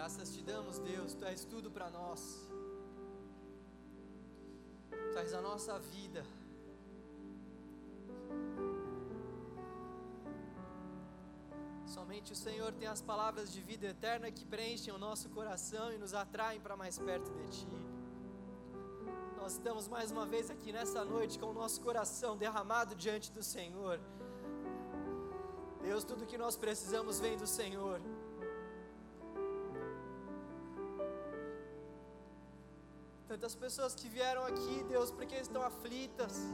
Graças te damos, Deus, tu és tudo para nós. Tu és a nossa vida. Somente o Senhor tem as palavras de vida eterna que preenchem o nosso coração e nos atraem para mais perto de Ti. Nós estamos mais uma vez aqui nessa noite com o nosso coração derramado diante do Senhor. Deus, tudo que nós precisamos vem do Senhor. Tantas pessoas que vieram aqui, Deus, porque estão aflitas,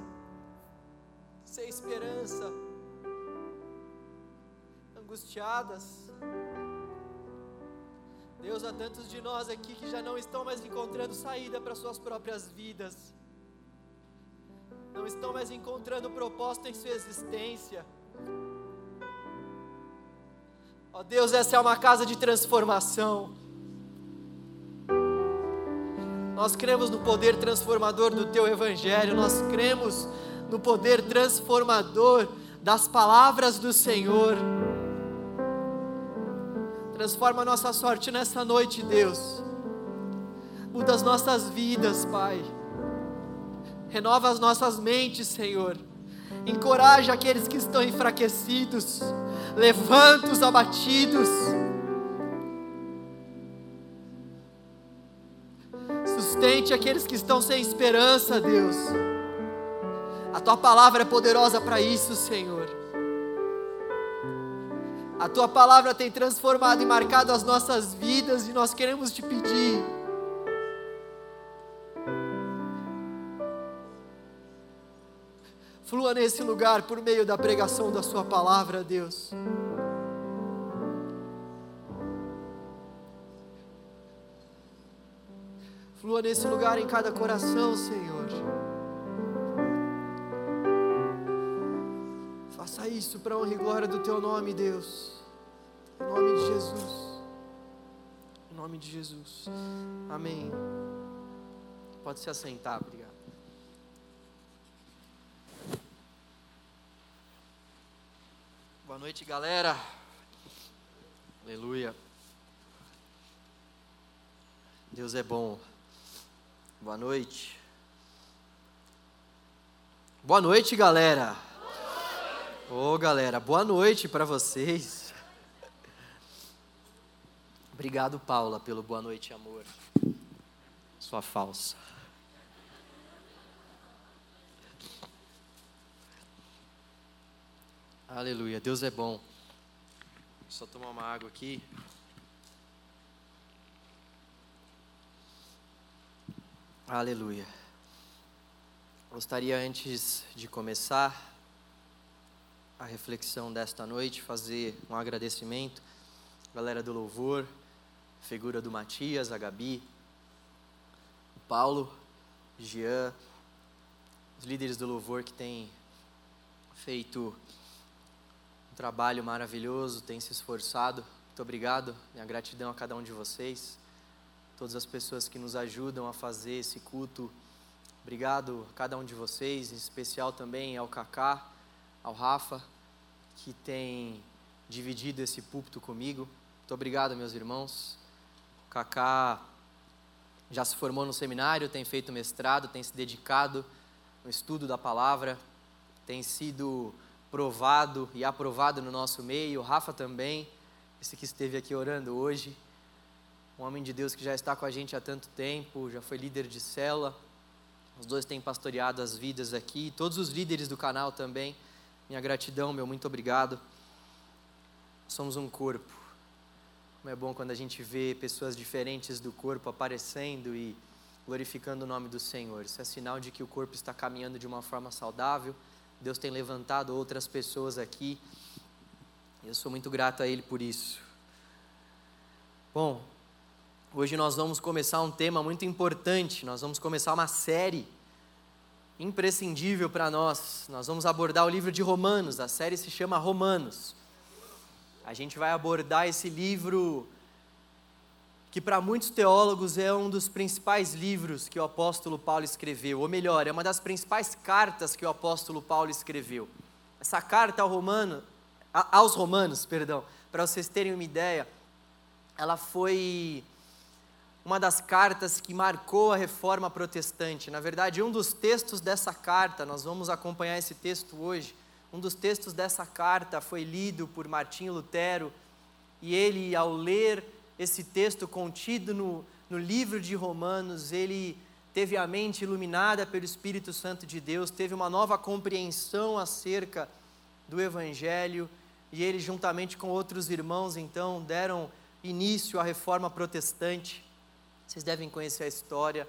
sem esperança angustiadas. Deus, há tantos de nós aqui que já não estão mais encontrando saída para suas próprias vidas, não estão mais encontrando propósito em sua existência. Ó Deus, essa é uma casa de transformação. Nós cremos no poder transformador do Teu Evangelho, nós cremos no poder transformador das palavras do Senhor. Transforma a nossa sorte nessa noite, Deus. Muda as nossas vidas, Pai. Renova as nossas mentes, Senhor. Encoraja aqueles que estão enfraquecidos. Levanta os abatidos. Sustente aqueles que estão sem esperança, Deus. A tua palavra é poderosa para isso, Senhor. A tua palavra tem transformado e marcado as nossas vidas e nós queremos te pedir. Flua nesse lugar por meio da pregação da Sua palavra, Deus. Flua nesse lugar em cada coração, Senhor. Faça isso para honra e glória do Teu nome, Deus. Em nome de Jesus. Em nome de Jesus. Amém. Pode se assentar, obrigado. Boa noite, galera. Aleluia. Deus é bom. Boa noite. Boa noite, galera. Ô oh, galera, boa noite para vocês. Obrigado, Paula, pelo boa noite, amor. Sua falsa. Aleluia, Deus é bom. Só tomar uma água aqui. Aleluia. Gostaria antes de começar a reflexão desta noite, fazer um agradecimento, galera do louvor, figura do Matias, a Gabi, o Paulo, Jean, os líderes do louvor que têm feito um trabalho maravilhoso, têm se esforçado. Muito obrigado, minha gratidão a cada um de vocês, todas as pessoas que nos ajudam a fazer esse culto. Obrigado a cada um de vocês, em especial também ao Cacá ao Rafa, que tem dividido esse púlpito comigo. Muito obrigado, meus irmãos. O Kaká já se formou no seminário, tem feito mestrado, tem se dedicado no estudo da palavra, tem sido provado e aprovado no nosso meio. O Rafa também, esse que esteve aqui orando hoje. Um homem de Deus que já está com a gente há tanto tempo, já foi líder de cela. Os dois têm pastoreado as vidas aqui, todos os líderes do canal também. Minha gratidão, meu muito obrigado. Somos um corpo. Como é bom quando a gente vê pessoas diferentes do corpo aparecendo e glorificando o nome do Senhor. Isso é sinal de que o corpo está caminhando de uma forma saudável. Deus tem levantado outras pessoas aqui. Eu sou muito grato a Ele por isso. Bom, hoje nós vamos começar um tema muito importante. Nós vamos começar uma série imprescindível para nós. Nós vamos abordar o livro de Romanos, a série se chama Romanos. A gente vai abordar esse livro que para muitos teólogos é um dos principais livros que o apóstolo Paulo escreveu, ou melhor, é uma das principais cartas que o apóstolo Paulo escreveu. Essa carta ao romano, aos romanos, perdão, para vocês terem uma ideia, ela foi uma das cartas que marcou a reforma protestante. Na verdade, um dos textos dessa carta, nós vamos acompanhar esse texto hoje. Um dos textos dessa carta foi lido por Martinho Lutero, e ele, ao ler esse texto contido no, no livro de Romanos, ele teve a mente iluminada pelo Espírito Santo de Deus, teve uma nova compreensão acerca do Evangelho, e ele, juntamente com outros irmãos, então, deram início à reforma protestante. Vocês devem conhecer a história.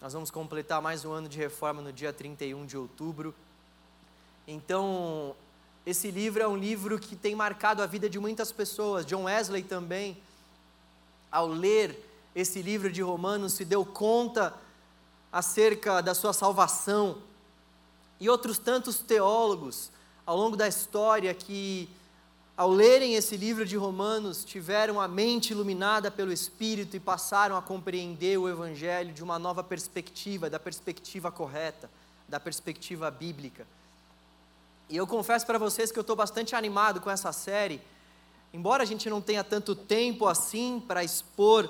Nós vamos completar mais um ano de reforma no dia 31 de outubro. Então, esse livro é um livro que tem marcado a vida de muitas pessoas. John Wesley também, ao ler esse livro de Romanos, se deu conta acerca da sua salvação. E outros tantos teólogos ao longo da história que ao lerem esse livro de Romanos, tiveram a mente iluminada pelo Espírito e passaram a compreender o Evangelho de uma nova perspectiva, da perspectiva correta, da perspectiva bíblica. E eu confesso para vocês que eu estou bastante animado com essa série, embora a gente não tenha tanto tempo assim para expor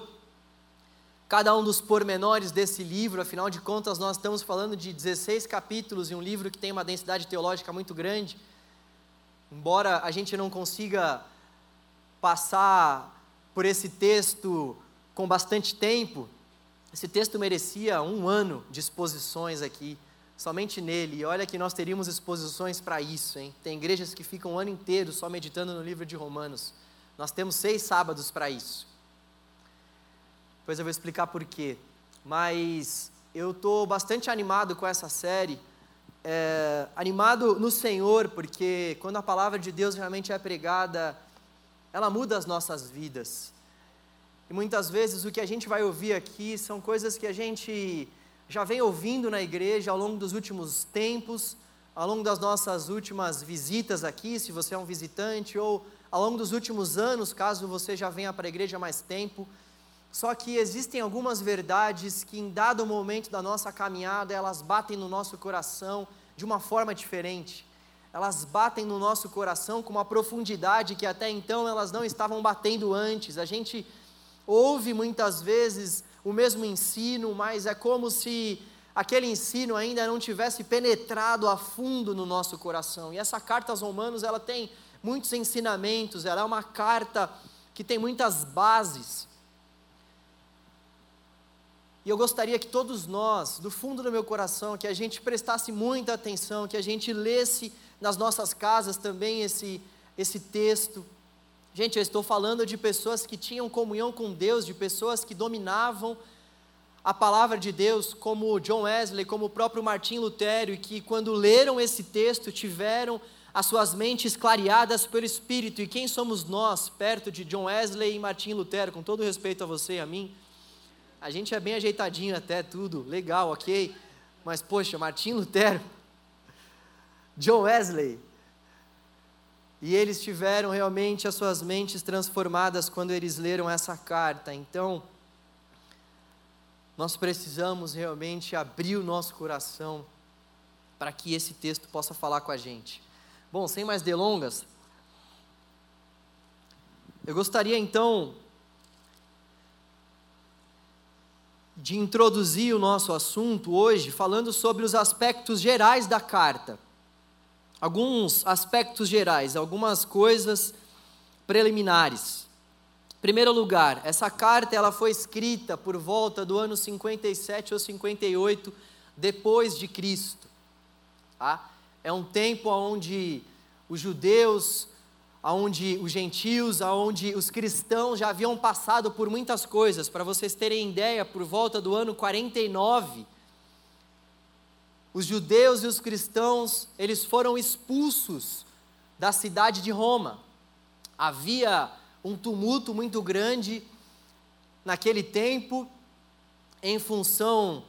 cada um dos pormenores desse livro, afinal de contas, nós estamos falando de 16 capítulos e um livro que tem uma densidade teológica muito grande. Embora a gente não consiga passar por esse texto com bastante tempo, esse texto merecia um ano de exposições aqui, somente nele. E olha que nós teríamos exposições para isso, hein? Tem igrejas que ficam um ano inteiro só meditando no livro de Romanos. Nós temos seis sábados para isso. Depois eu vou explicar por quê. Mas eu estou bastante animado com essa série é, animado no Senhor, porque quando a palavra de Deus realmente é pregada, ela muda as nossas vidas. E muitas vezes o que a gente vai ouvir aqui são coisas que a gente já vem ouvindo na igreja ao longo dos últimos tempos, ao longo das nossas últimas visitas aqui, se você é um visitante, ou ao longo dos últimos anos, caso você já venha para a igreja há mais tempo. Só que existem algumas verdades que em dado momento da nossa caminhada, elas batem no nosso coração de uma forma diferente. Elas batem no nosso coração com uma profundidade que até então elas não estavam batendo antes. A gente ouve muitas vezes o mesmo ensino, mas é como se aquele ensino ainda não tivesse penetrado a fundo no nosso coração. E essa carta aos Romanos, ela tem muitos ensinamentos, ela é uma carta que tem muitas bases. E eu gostaria que todos nós, do fundo do meu coração, que a gente prestasse muita atenção, que a gente lesse nas nossas casas também esse, esse texto. Gente, eu estou falando de pessoas que tinham comunhão com Deus, de pessoas que dominavam a palavra de Deus, como John Wesley, como o próprio Martim Lutero, e que quando leram esse texto tiveram as suas mentes clareadas pelo Espírito. E quem somos nós perto de John Wesley e Martim Lutero, com todo respeito a você e a mim? A gente é bem ajeitadinho até, tudo, legal, ok. Mas, poxa, Martim Lutero, John Wesley, e eles tiveram realmente as suas mentes transformadas quando eles leram essa carta. Então, nós precisamos realmente abrir o nosso coração para que esse texto possa falar com a gente. Bom, sem mais delongas, eu gostaria então de introduzir o nosso assunto hoje falando sobre os aspectos gerais da carta. Alguns aspectos gerais, algumas coisas preliminares. Em primeiro lugar, essa carta ela foi escrita por volta do ano 57 ou 58 depois de Cristo. Tá? É um tempo onde os judeus aonde os gentios, aonde os cristãos já haviam passado por muitas coisas. Para vocês terem ideia, por volta do ano 49, os judeus e os cristãos, eles foram expulsos da cidade de Roma. Havia um tumulto muito grande naquele tempo em função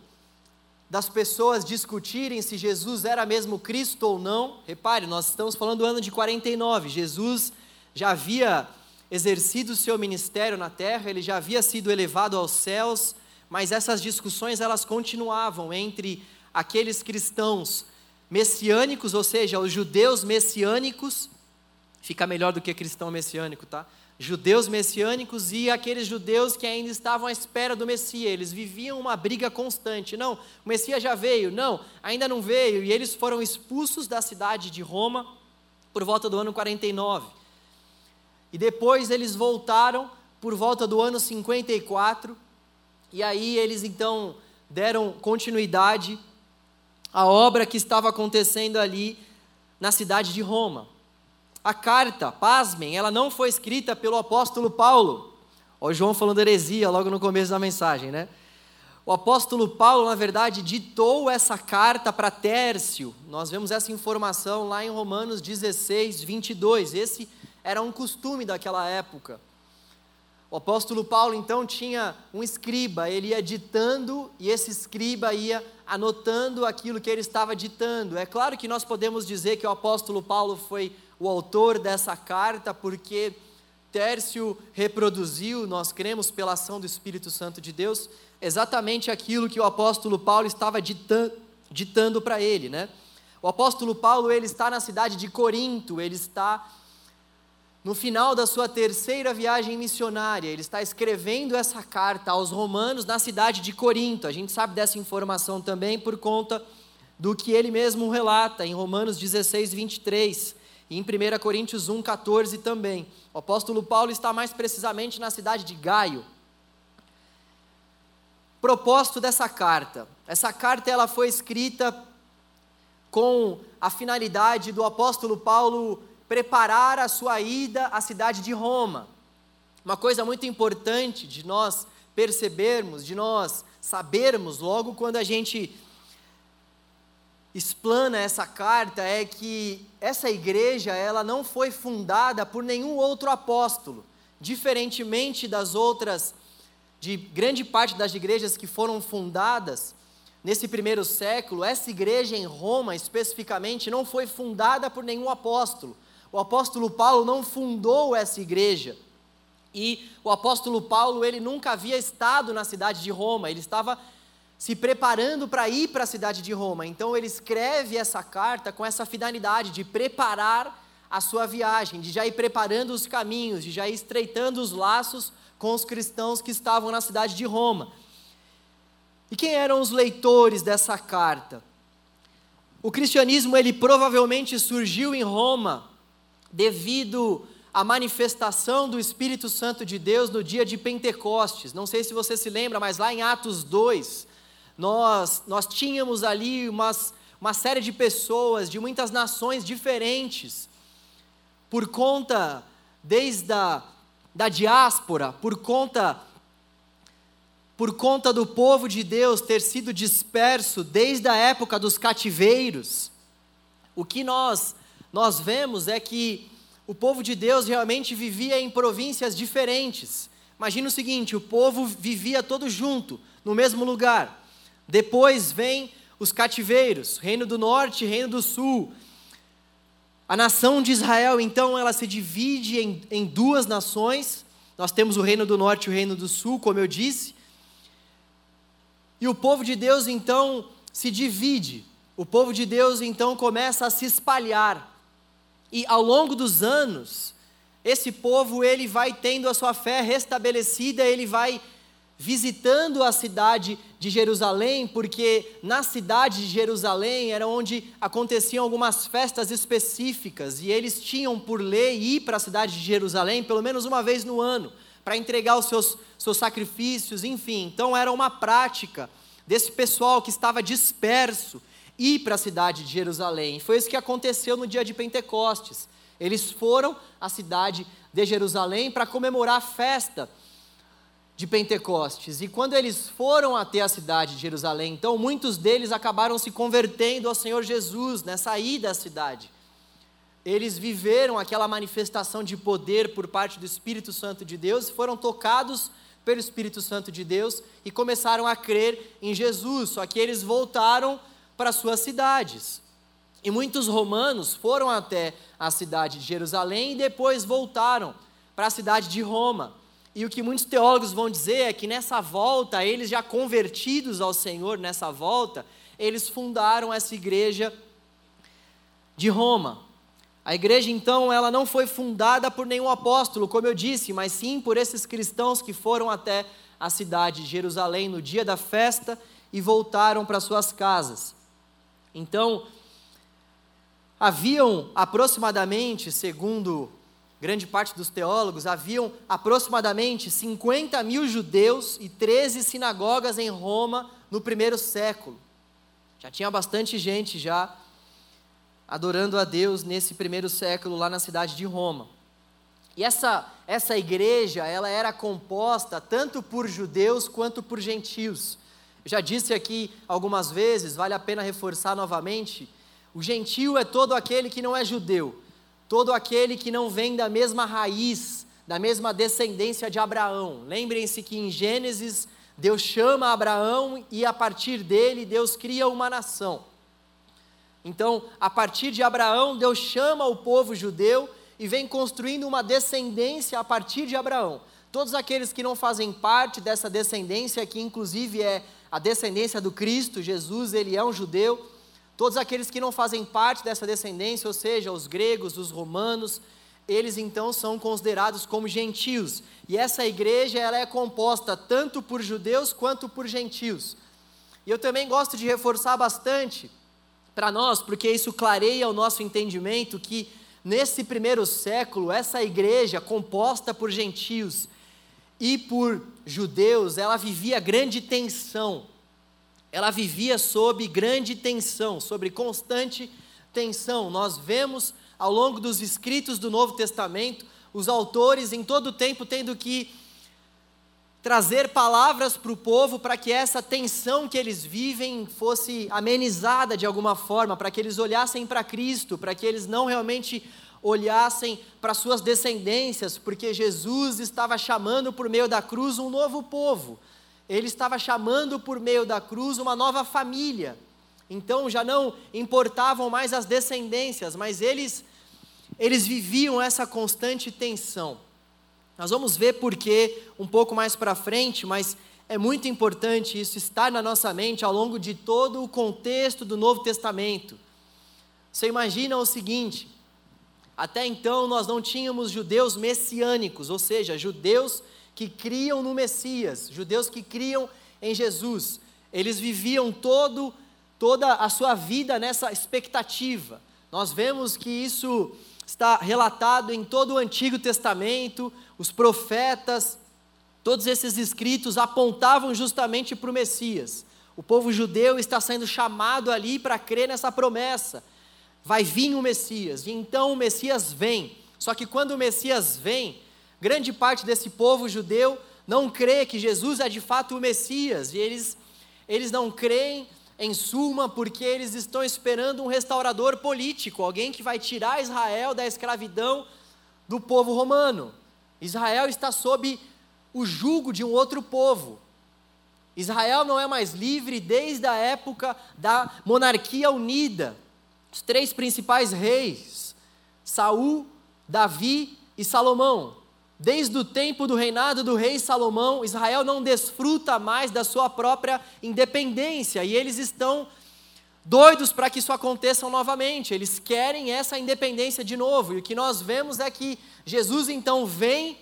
das pessoas discutirem se Jesus era mesmo Cristo ou não. Repare, nós estamos falando do ano de 49. Jesus já havia exercido seu ministério na terra, ele já havia sido elevado aos céus, mas essas discussões elas continuavam entre aqueles cristãos messiânicos, ou seja, os judeus messiânicos, fica melhor do que cristão messiânico, tá? Judeus messiânicos e aqueles judeus que ainda estavam à espera do Messias. Eles viviam uma briga constante. Não, o Messias já veio. Não, ainda não veio. E eles foram expulsos da cidade de Roma por volta do ano 49. E depois eles voltaram por volta do ano 54. E aí eles então deram continuidade à obra que estava acontecendo ali na cidade de Roma. A carta, pasmem, ela não foi escrita pelo apóstolo Paulo. O João falando heresia logo no começo da mensagem, né? O apóstolo Paulo, na verdade, ditou essa carta para Tércio. Nós vemos essa informação lá em Romanos 16, 22. Esse era um costume daquela época. O apóstolo Paulo então tinha um escriba, ele ia ditando e esse escriba ia anotando aquilo que ele estava ditando. É claro que nós podemos dizer que o apóstolo Paulo foi o autor dessa carta, porque Tércio reproduziu, nós cremos pela ação do Espírito Santo de Deus, exatamente aquilo que o apóstolo Paulo estava ditando, ditando para ele, né? O apóstolo Paulo, ele está na cidade de Corinto, ele está no final da sua terceira viagem missionária, ele está escrevendo essa carta aos romanos na cidade de Corinto. A gente sabe dessa informação também por conta do que ele mesmo relata em Romanos 16, 23. E em 1 Coríntios 1, 14 também. O apóstolo Paulo está mais precisamente na cidade de Gaio. Propósito dessa carta. Essa carta ela foi escrita com a finalidade do apóstolo Paulo preparar a sua ida à cidade de Roma. Uma coisa muito importante de nós percebermos, de nós sabermos logo quando a gente explana essa carta é que essa igreja ela não foi fundada por nenhum outro apóstolo, diferentemente das outras de grande parte das igrejas que foram fundadas nesse primeiro século, essa igreja em Roma especificamente não foi fundada por nenhum apóstolo. O apóstolo Paulo não fundou essa igreja. E o apóstolo Paulo, ele nunca havia estado na cidade de Roma, ele estava se preparando para ir para a cidade de Roma. Então ele escreve essa carta com essa finalidade de preparar a sua viagem, de já ir preparando os caminhos, de já ir estreitando os laços com os cristãos que estavam na cidade de Roma. E quem eram os leitores dessa carta? O cristianismo ele provavelmente surgiu em Roma devido à manifestação do Espírito Santo de Deus no dia de Pentecostes. Não sei se você se lembra, mas lá em Atos 2, nós, nós tínhamos ali umas, uma série de pessoas de muitas nações diferentes, por conta, desde a da diáspora, por conta por conta do povo de Deus ter sido disperso desde a época dos cativeiros, o que nós nós vemos é que o povo de Deus realmente vivia em províncias diferentes. Imagina o seguinte: o povo vivia todo junto, no mesmo lugar. Depois vem os cativeiros, reino do norte, reino do sul. A nação de Israel, então, ela se divide em, em duas nações. Nós temos o reino do norte e o reino do sul, como eu disse. E o povo de Deus, então, se divide. O povo de Deus, então, começa a se espalhar. E ao longo dos anos, esse povo ele vai tendo a sua fé restabelecida, ele vai visitando a cidade de Jerusalém, porque na cidade de Jerusalém era onde aconteciam algumas festas específicas, e eles tinham por lei ir para a cidade de Jerusalém pelo menos uma vez no ano, para entregar os seus, seus sacrifícios, enfim. Então era uma prática desse pessoal que estava disperso ir para a cidade de Jerusalém. Foi isso que aconteceu no dia de Pentecostes. Eles foram à cidade de Jerusalém para comemorar a festa de Pentecostes. E quando eles foram até a cidade de Jerusalém, então muitos deles acabaram se convertendo ao Senhor Jesus nessa ida à cidade. Eles viveram aquela manifestação de poder por parte do Espírito Santo de Deus, foram tocados pelo Espírito Santo de Deus e começaram a crer em Jesus. Só que eles voltaram para suas cidades. E muitos romanos foram até a cidade de Jerusalém e depois voltaram para a cidade de Roma. E o que muitos teólogos vão dizer é que nessa volta, eles já convertidos ao Senhor, nessa volta, eles fundaram essa igreja de Roma. A igreja, então, ela não foi fundada por nenhum apóstolo, como eu disse, mas sim por esses cristãos que foram até a cidade de Jerusalém no dia da festa e voltaram para suas casas. Então, haviam aproximadamente, segundo grande parte dos teólogos, haviam aproximadamente 50 mil judeus e 13 sinagogas em Roma no primeiro século. Já tinha bastante gente já adorando a Deus nesse primeiro século lá na cidade de Roma. E essa, essa igreja, ela era composta tanto por judeus quanto por gentios. Eu já disse aqui algumas vezes, vale a pena reforçar novamente, o gentio é todo aquele que não é judeu, todo aquele que não vem da mesma raiz, da mesma descendência de Abraão. Lembrem-se que em Gênesis Deus chama Abraão e a partir dele Deus cria uma nação. Então, a partir de Abraão, Deus chama o povo judeu e vem construindo uma descendência a partir de Abraão. Todos aqueles que não fazem parte dessa descendência, que inclusive é a descendência do Cristo, Jesus, ele é um judeu, Todos aqueles que não fazem parte dessa descendência, ou seja, os gregos, os romanos, eles então são considerados como gentios. E essa igreja ela é composta tanto por judeus quanto por gentios. E eu também gosto de reforçar bastante para nós, porque isso clareia o nosso entendimento que nesse primeiro século essa igreja composta por gentios e por judeus, ela vivia grande tensão ela vivia sob grande tensão, sobre constante tensão. Nós vemos ao longo dos escritos do Novo Testamento os autores em todo o tempo tendo que trazer palavras para o povo para que essa tensão que eles vivem fosse amenizada de alguma forma, para que eles olhassem para Cristo, para que eles não realmente olhassem para suas descendências, porque Jesus estava chamando por meio da cruz um novo povo ele estava chamando por meio da cruz uma nova família. Então já não importavam mais as descendências, mas eles eles viviam essa constante tensão. Nós vamos ver porquê um pouco mais para frente, mas é muito importante isso estar na nossa mente ao longo de todo o contexto do Novo Testamento. Você imagina o seguinte: até então nós não tínhamos judeus messiânicos, ou seja, judeus que criam no Messias, judeus que criam em Jesus. Eles viviam todo, toda a sua vida nessa expectativa. Nós vemos que isso está relatado em todo o Antigo Testamento, os profetas, todos esses escritos apontavam justamente para o Messias. O povo judeu está sendo chamado ali para crer nessa promessa. Vai vir o Messias, e então o Messias vem. Só que quando o Messias vem, Grande parte desse povo judeu não crê que Jesus é de fato o Messias, e eles, eles não creem, em suma, porque eles estão esperando um restaurador político, alguém que vai tirar Israel da escravidão do povo romano. Israel está sob o jugo de um outro povo. Israel não é mais livre desde a época da monarquia unida. Os três principais reis, Saul, Davi e Salomão. Desde o tempo do reinado do rei Salomão, Israel não desfruta mais da sua própria independência e eles estão doidos para que isso aconteça novamente. Eles querem essa independência de novo. E o que nós vemos é que Jesus então vem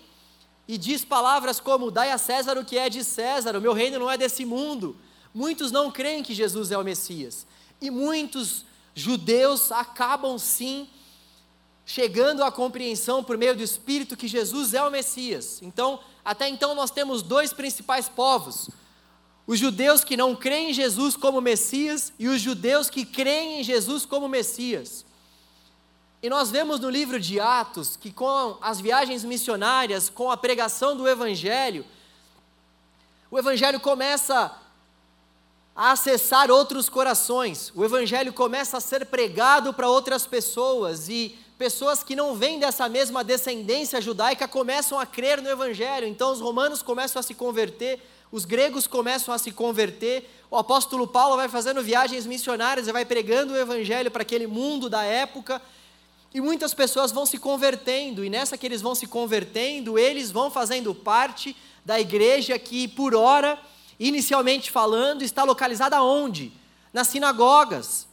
e diz palavras como: Dai a César o que é de César, o meu reino não é desse mundo. Muitos não creem que Jesus é o Messias. E muitos judeus acabam sim chegando à compreensão por meio do Espírito que Jesus é o Messias. Então, até então nós temos dois principais povos: os judeus que não creem em Jesus como Messias e os judeus que creem em Jesus como Messias. E nós vemos no livro de Atos que com as viagens missionárias, com a pregação do evangelho, o evangelho começa a acessar outros corações. O evangelho começa a ser pregado para outras pessoas e pessoas que não vêm dessa mesma descendência judaica começam a crer no Evangelho. Então os romanos começam a se converter, os gregos começam a se converter. O apóstolo Paulo vai fazendo viagens missionárias e vai pregando o Evangelho para aquele mundo da época. E muitas pessoas vão se convertendo, e nessa que eles vão se convertendo, eles vão fazendo parte da igreja que, por hora, inicialmente falando, está localizada onde? Nas sinagogas.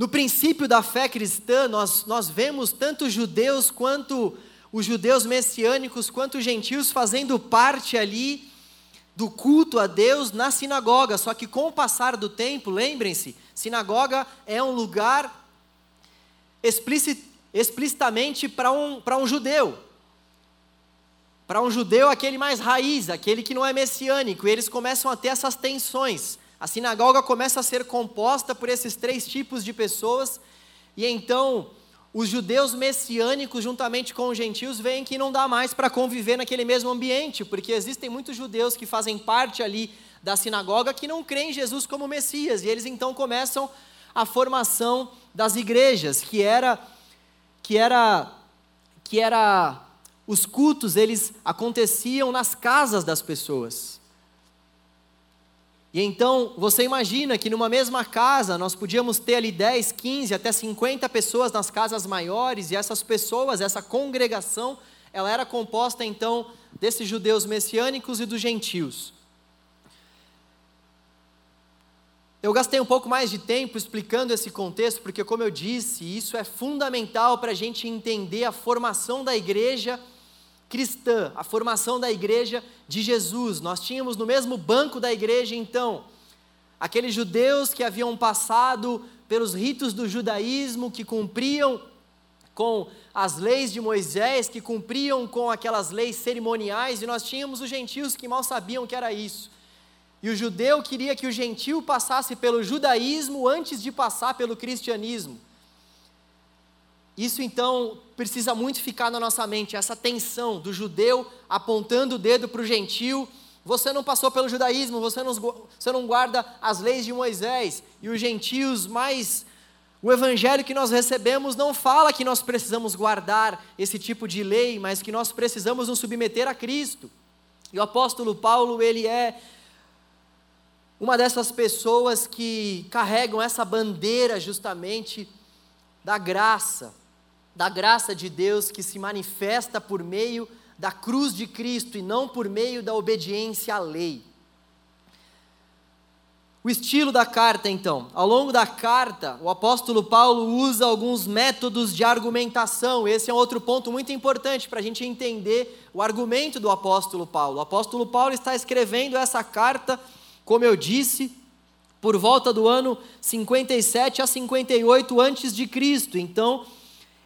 No princípio da fé cristã, nós, nós vemos tanto judeus quanto os judeus messiânicos, quanto os gentios fazendo parte ali do culto a Deus na sinagoga. Só que com o passar do tempo, lembrem-se, sinagoga é um lugar explicit, explicitamente para um, um judeu. Para um judeu, aquele mais raiz, aquele que não é messiânico, e eles começam a ter essas tensões. A sinagoga começa a ser composta por esses três tipos de pessoas, e então os judeus messiânicos, juntamente com os gentios, veem que não dá mais para conviver naquele mesmo ambiente, porque existem muitos judeus que fazem parte ali da sinagoga que não creem em Jesus como Messias, e eles então começam a formação das igrejas, que era que era que era os cultos eles aconteciam nas casas das pessoas. E então, você imagina que numa mesma casa nós podíamos ter ali 10, 15, até 50 pessoas nas casas maiores, e essas pessoas, essa congregação, ela era composta então desses judeus messiânicos e dos gentios. Eu gastei um pouco mais de tempo explicando esse contexto, porque, como eu disse, isso é fundamental para a gente entender a formação da igreja cristã, a formação da igreja de Jesus. Nós tínhamos no mesmo banco da igreja, então, aqueles judeus que haviam passado pelos ritos do judaísmo, que cumpriam com as leis de Moisés, que cumpriam com aquelas leis cerimoniais, e nós tínhamos os gentios que mal sabiam que era isso. E o judeu queria que o gentil passasse pelo judaísmo antes de passar pelo cristianismo. Isso então precisa muito ficar na nossa mente, essa tensão do judeu apontando o dedo para o gentil. Você não passou pelo judaísmo, você não, você não guarda as leis de Moisés. E os gentios mais. O evangelho que nós recebemos não fala que nós precisamos guardar esse tipo de lei, mas que nós precisamos nos submeter a Cristo. E o apóstolo Paulo, ele é uma dessas pessoas que carregam essa bandeira justamente da graça, da graça de Deus que se manifesta por meio da cruz de Cristo e não por meio da obediência à lei. O estilo da carta, então. Ao longo da carta, o apóstolo Paulo usa alguns métodos de argumentação. Esse é um outro ponto muito importante para a gente entender o argumento do apóstolo Paulo. O apóstolo Paulo está escrevendo essa carta como eu disse, por volta do ano 57 a 58 antes de Cristo. Então,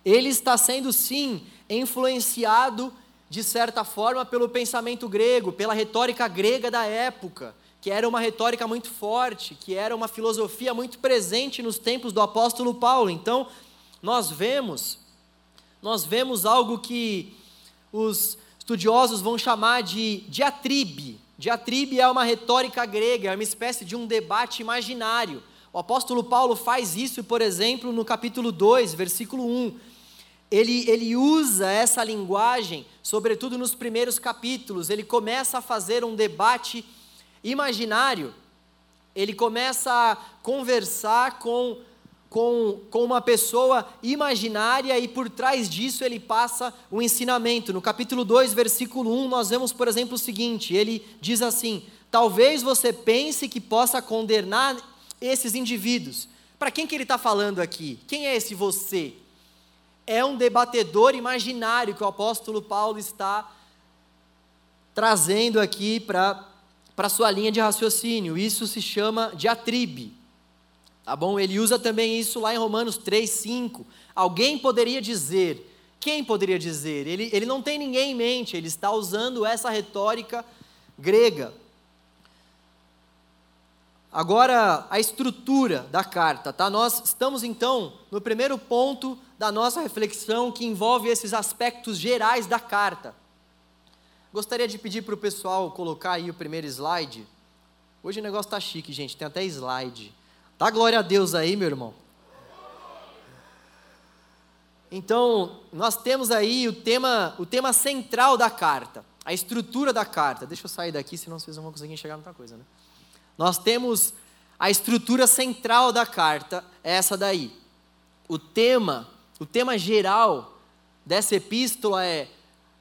ele está sendo sim influenciado de certa forma pelo pensamento grego, pela retórica grega da época, que era uma retórica muito forte, que era uma filosofia muito presente nos tempos do apóstolo Paulo. Então, nós vemos nós vemos algo que os estudiosos vão chamar de diatribe, Diatribe é uma retórica grega, é uma espécie de um debate imaginário. O apóstolo Paulo faz isso, por exemplo, no capítulo 2, versículo 1. Ele, ele usa essa linguagem, sobretudo nos primeiros capítulos. Ele começa a fazer um debate imaginário. Ele começa a conversar com com, com uma pessoa imaginária e por trás disso ele passa o ensinamento. No capítulo 2, versículo 1, nós vemos, por exemplo, o seguinte: ele diz assim: Talvez você pense que possa condenar esses indivíduos. Para quem que ele está falando aqui? Quem é esse você? É um debatedor imaginário que o apóstolo Paulo está trazendo aqui para a sua linha de raciocínio. Isso se chama diatribe. Tá bom? Ele usa também isso lá em Romanos 3, 5. Alguém poderia dizer, quem poderia dizer? Ele, ele não tem ninguém em mente, ele está usando essa retórica grega. Agora, a estrutura da carta, tá? Nós estamos então no primeiro ponto da nossa reflexão que envolve esses aspectos gerais da carta. Gostaria de pedir para o pessoal colocar aí o primeiro slide. Hoje o negócio está chique, gente, tem até slide. Dá glória a Deus aí, meu irmão. Então, nós temos aí o tema, o tema central da carta, a estrutura da carta. Deixa eu sair daqui, senão vocês não vão conseguir enxergar muita coisa, né? Nós temos a estrutura central da carta, é essa daí. O tema, o tema geral dessa epístola é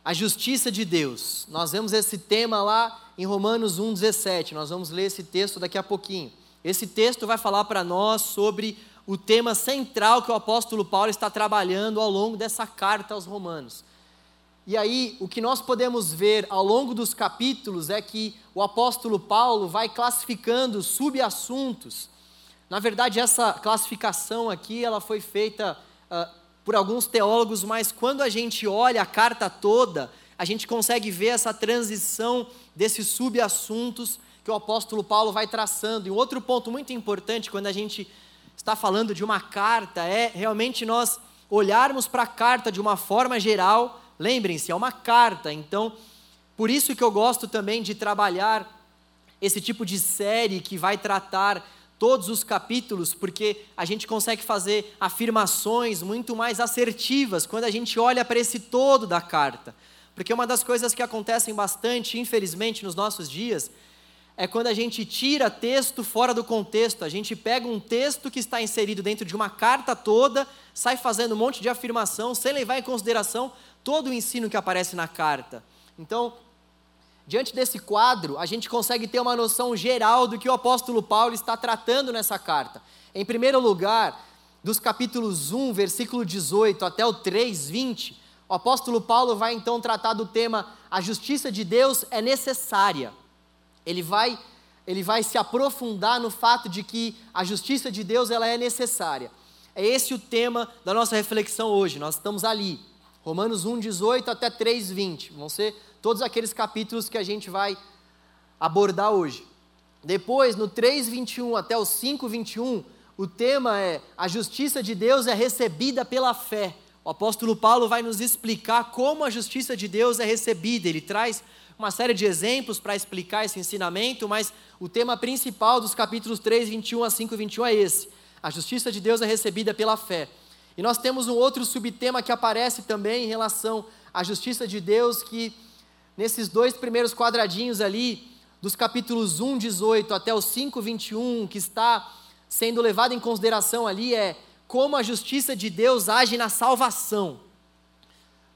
a justiça de Deus. Nós vemos esse tema lá em Romanos 1:17. Nós vamos ler esse texto daqui a pouquinho. Esse texto vai falar para nós sobre o tema central que o apóstolo Paulo está trabalhando ao longo dessa carta aos Romanos. E aí, o que nós podemos ver ao longo dos capítulos é que o apóstolo Paulo vai classificando subassuntos. Na verdade, essa classificação aqui, ela foi feita uh, por alguns teólogos, mas quando a gente olha a carta toda, a gente consegue ver essa transição desses subassuntos que o apóstolo Paulo vai traçando. E um outro ponto muito importante quando a gente está falando de uma carta é realmente nós olharmos para a carta de uma forma geral Lembrem-se, é uma carta, então, por isso que eu gosto também de trabalhar esse tipo de série que vai tratar todos os capítulos, porque a gente consegue fazer afirmações muito mais assertivas quando a gente olha para esse todo da carta. Porque uma das coisas que acontecem bastante, infelizmente, nos nossos dias, é quando a gente tira texto fora do contexto. A gente pega um texto que está inserido dentro de uma carta toda, sai fazendo um monte de afirmação, sem levar em consideração todo o ensino que aparece na carta. Então, diante desse quadro, a gente consegue ter uma noção geral do que o apóstolo Paulo está tratando nessa carta. Em primeiro lugar, dos capítulos 1, versículo 18 até o 3, 20, o apóstolo Paulo vai então tratar do tema a justiça de Deus é necessária. Ele vai ele vai se aprofundar no fato de que a justiça de Deus ela é necessária. É esse o tema da nossa reflexão hoje. Nós estamos ali, Romanos 1, 18 até 3, 20. Vão ser todos aqueles capítulos que a gente vai abordar hoje. Depois, no 3, 21 até o 5, 21, o tema é a justiça de Deus é recebida pela fé. O apóstolo Paulo vai nos explicar como a justiça de Deus é recebida. Ele traz uma série de exemplos para explicar esse ensinamento, mas o tema principal dos capítulos 3, 21 a 5, 21 é esse. A justiça de Deus é recebida pela fé. E nós temos um outro subtema que aparece também em relação à justiça de Deus, que nesses dois primeiros quadradinhos ali, dos capítulos 1, 18 até o 5, 21, que está sendo levado em consideração ali é como a justiça de Deus age na salvação.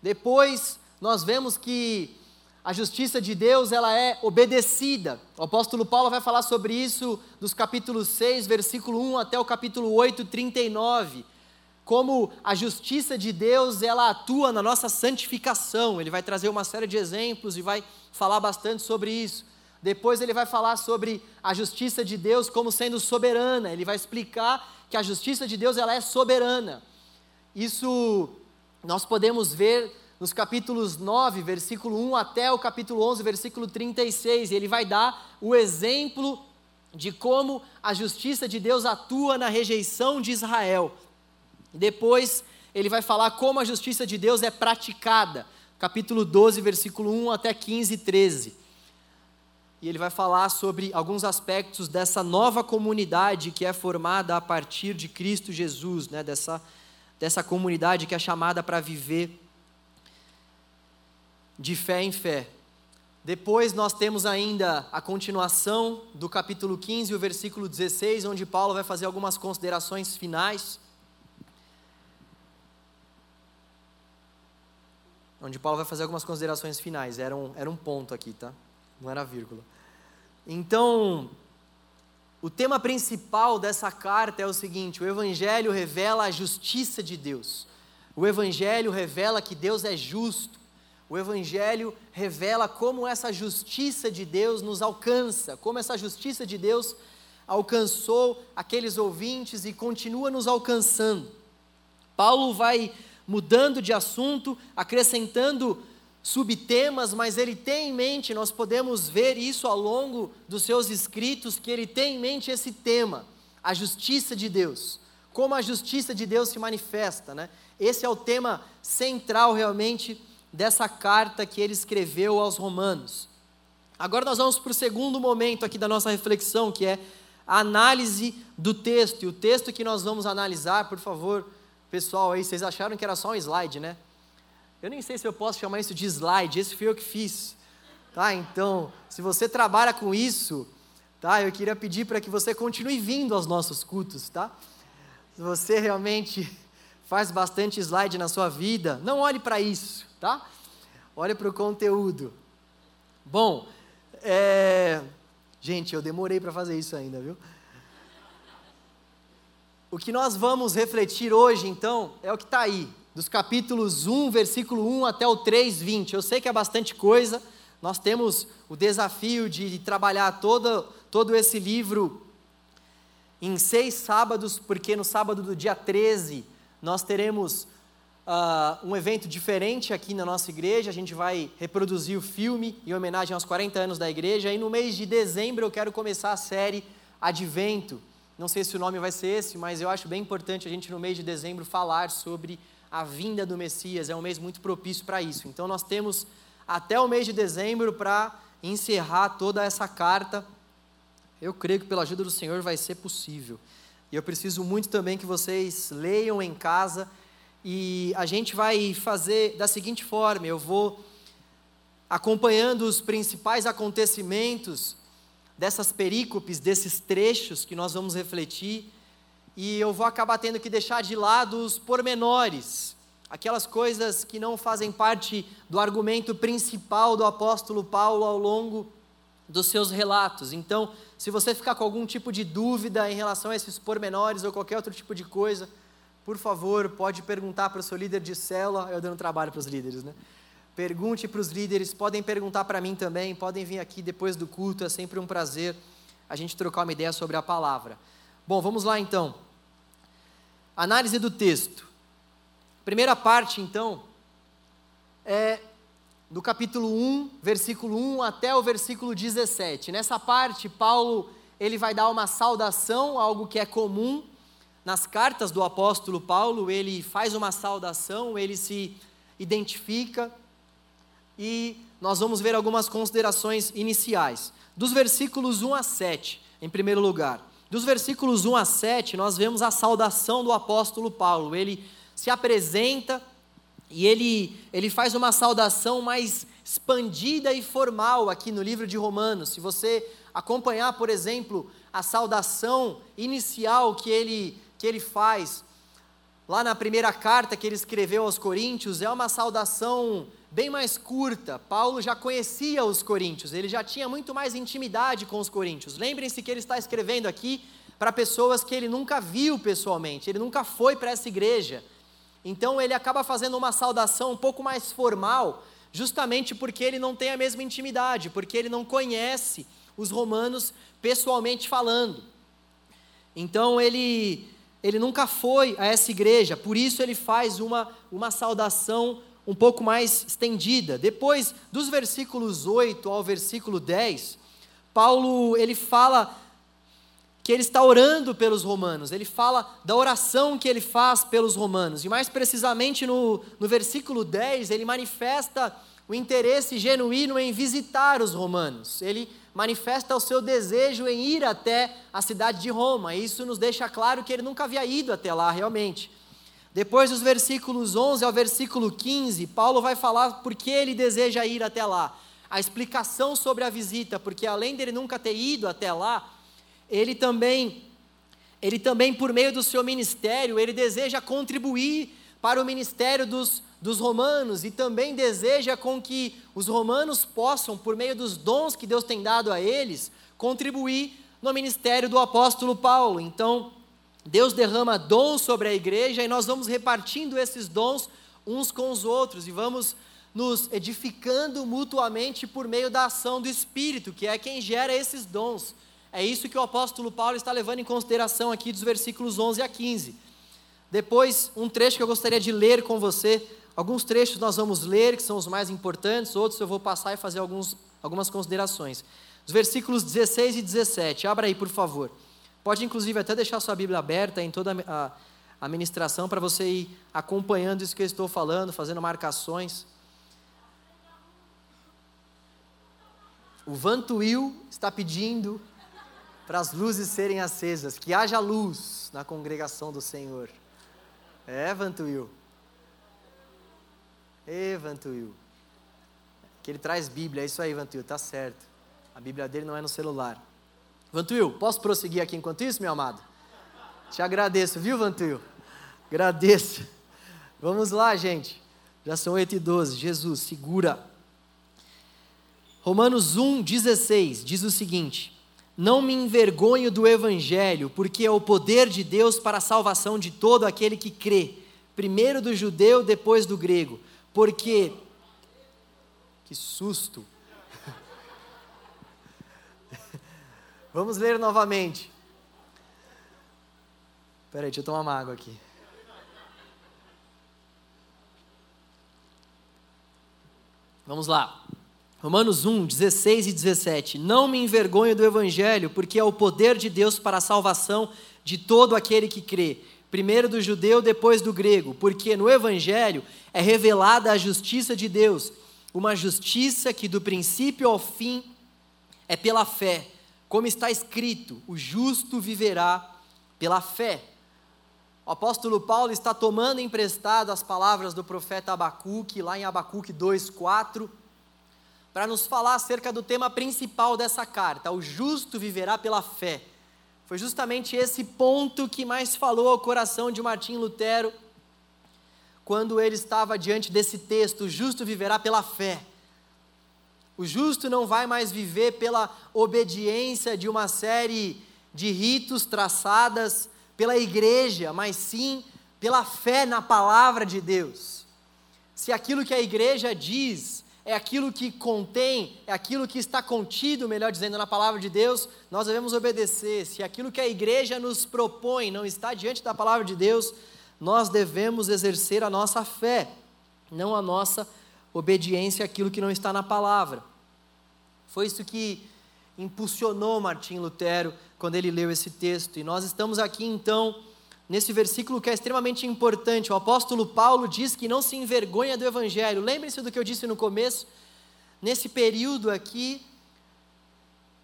Depois, nós vemos que a justiça de Deus ela é obedecida. O apóstolo Paulo vai falar sobre isso dos capítulos 6, versículo 1 até o capítulo 8, 39 como a justiça de Deus ela atua na nossa santificação. Ele vai trazer uma série de exemplos e vai falar bastante sobre isso. Depois ele vai falar sobre a justiça de Deus como sendo soberana. Ele vai explicar que a justiça de Deus ela é soberana. Isso nós podemos ver nos capítulos 9, versículo 1 até o capítulo 11, versículo 36. Ele vai dar o exemplo de como a justiça de Deus atua na rejeição de Israel. Depois ele vai falar como a justiça de Deus é praticada, capítulo 12, versículo 1 até 15 e 13. E ele vai falar sobre alguns aspectos dessa nova comunidade que é formada a partir de Cristo Jesus, né? dessa, dessa comunidade que é chamada para viver de fé em fé. Depois nós temos ainda a continuação do capítulo 15, o versículo 16, onde Paulo vai fazer algumas considerações finais. Onde Paulo vai fazer algumas considerações finais. Era um, era um ponto aqui, tá? Não era vírgula. Então, o tema principal dessa carta é o seguinte: o Evangelho revela a justiça de Deus. O Evangelho revela que Deus é justo. O Evangelho revela como essa justiça de Deus nos alcança, como essa justiça de Deus alcançou aqueles ouvintes e continua nos alcançando. Paulo vai mudando de assunto, acrescentando subtemas, mas ele tem em mente, nós podemos ver isso ao longo dos seus escritos, que ele tem em mente esse tema, a justiça de Deus. Como a justiça de Deus se manifesta, né? Esse é o tema central realmente dessa carta que ele escreveu aos Romanos. Agora nós vamos para o segundo momento aqui da nossa reflexão, que é a análise do texto. E o texto que nós vamos analisar, por favor, Pessoal aí, vocês acharam que era só um slide, né? Eu nem sei se eu posso chamar isso de slide, esse fui eu que fiz. Tá? Então, se você trabalha com isso, tá? Eu queria pedir para que você continue vindo aos nossos cultos, tá? Se você realmente faz bastante slide na sua vida, não olhe para isso, tá? Olhe para o conteúdo. Bom, é... gente, eu demorei para fazer isso ainda, viu? O que nós vamos refletir hoje, então, é o que está aí, dos capítulos 1, versículo 1 até o 3, 20. Eu sei que é bastante coisa, nós temos o desafio de trabalhar todo, todo esse livro em seis sábados, porque no sábado do dia 13 nós teremos uh, um evento diferente aqui na nossa igreja. A gente vai reproduzir o filme em homenagem aos 40 anos da igreja. E no mês de dezembro eu quero começar a série Advento. Não sei se o nome vai ser esse, mas eu acho bem importante a gente no mês de dezembro falar sobre a vinda do Messias. É um mês muito propício para isso. Então nós temos até o mês de dezembro para encerrar toda essa carta. Eu creio que pela ajuda do Senhor vai ser possível. E eu preciso muito também que vocês leiam em casa. E a gente vai fazer da seguinte forma: eu vou acompanhando os principais acontecimentos dessas perícopes, desses trechos que nós vamos refletir, e eu vou acabar tendo que deixar de lado os pormenores, aquelas coisas que não fazem parte do argumento principal do apóstolo Paulo ao longo dos seus relatos. Então, se você ficar com algum tipo de dúvida em relação a esses pormenores ou qualquer outro tipo de coisa, por favor, pode perguntar para o seu líder de célula, eu dando trabalho para os líderes, né? Pergunte para os líderes, podem perguntar para mim também, podem vir aqui depois do culto, é sempre um prazer a gente trocar uma ideia sobre a palavra. Bom, vamos lá então. Análise do texto. Primeira parte, então, é do capítulo 1, versículo 1 até o versículo 17. Nessa parte, Paulo ele vai dar uma saudação, algo que é comum nas cartas do apóstolo Paulo, ele faz uma saudação, ele se identifica e nós vamos ver algumas considerações iniciais. Dos versículos 1 a 7, em primeiro lugar. Dos versículos 1 a 7, nós vemos a saudação do apóstolo Paulo. Ele se apresenta e ele, ele faz uma saudação mais expandida e formal aqui no livro de Romanos. Se você acompanhar, por exemplo, a saudação inicial que ele, que ele faz lá na primeira carta que ele escreveu aos Coríntios, é uma saudação bem mais curta. Paulo já conhecia os coríntios, ele já tinha muito mais intimidade com os coríntios. Lembrem-se que ele está escrevendo aqui para pessoas que ele nunca viu pessoalmente, ele nunca foi para essa igreja. Então ele acaba fazendo uma saudação um pouco mais formal, justamente porque ele não tem a mesma intimidade, porque ele não conhece os romanos pessoalmente falando. Então ele ele nunca foi a essa igreja, por isso ele faz uma, uma saudação um pouco mais estendida. Depois, dos versículos 8 ao versículo 10, Paulo ele fala que ele está orando pelos romanos, ele fala da oração que ele faz pelos romanos, e mais precisamente no, no versículo 10, ele manifesta o interesse genuíno em visitar os romanos, ele manifesta o seu desejo em ir até a cidade de Roma, e isso nos deixa claro que ele nunca havia ido até lá realmente. Depois dos versículos 11 ao versículo 15, Paulo vai falar por que ele deseja ir até lá. A explicação sobre a visita, porque além dele nunca ter ido até lá, ele também, ele também, por meio do seu ministério, ele deseja contribuir para o ministério dos, dos romanos e também deseja com que os romanos possam, por meio dos dons que Deus tem dado a eles, contribuir no ministério do apóstolo Paulo. Então, Deus derrama dons sobre a igreja e nós vamos repartindo esses dons uns com os outros e vamos nos edificando mutuamente por meio da ação do Espírito, que é quem gera esses dons. É isso que o apóstolo Paulo está levando em consideração aqui dos versículos 11 a 15. Depois, um trecho que eu gostaria de ler com você. Alguns trechos nós vamos ler, que são os mais importantes, outros eu vou passar e fazer alguns, algumas considerações. Os versículos 16 e 17. Abra aí, por favor. Pode, inclusive, até deixar sua Bíblia aberta em toda a, a ministração para você ir acompanhando isso que eu estou falando, fazendo marcações. O Vantuil está pedindo para as luzes serem acesas, que haja luz na congregação do Senhor. É, Vantuil. Ê, Vantuil. Que ele traz Bíblia, é isso aí, Vantuil, tá certo. A Bíblia dele não é no celular. Vantuil, posso prosseguir aqui enquanto isso, meu amado? Te agradeço, viu, Vantuil? Agradeço. Vamos lá, gente. Já são 8 e 12. Jesus, segura. Romanos 1, 16 diz o seguinte: não me envergonho do Evangelho, porque é o poder de Deus para a salvação de todo aquele que crê, primeiro do judeu, depois do grego. Porque. Que susto! Vamos ler novamente. Peraí, deixa eu tomar uma água aqui. Vamos lá. Romanos 1, 16 e 17. Não me envergonho do Evangelho, porque é o poder de Deus para a salvação de todo aquele que crê, primeiro do judeu, depois do grego, porque no Evangelho é revelada a justiça de Deus, uma justiça que do princípio ao fim é pela fé, como está escrito: o justo viverá pela fé. O apóstolo Paulo está tomando emprestado as palavras do profeta Abacuque, lá em Abacuque 2,4 para nos falar acerca do tema principal dessa carta: o justo viverá pela fé. Foi justamente esse ponto que mais falou ao coração de Martim Lutero quando ele estava diante desse texto: o justo viverá pela fé. O justo não vai mais viver pela obediência de uma série de ritos traçadas pela igreja, mas sim pela fé na palavra de Deus. Se aquilo que a igreja diz é aquilo que contém, é aquilo que está contido, melhor dizendo, na palavra de Deus, nós devemos obedecer. Se aquilo que a igreja nos propõe não está diante da palavra de Deus, nós devemos exercer a nossa fé, não a nossa obediência àquilo que não está na palavra. Foi isso que impulsionou Martim Lutero quando ele leu esse texto. E nós estamos aqui então nesse versículo que é extremamente importante. O apóstolo Paulo diz que não se envergonha do evangelho. Lembre-se do que eu disse no começo. Nesse período aqui,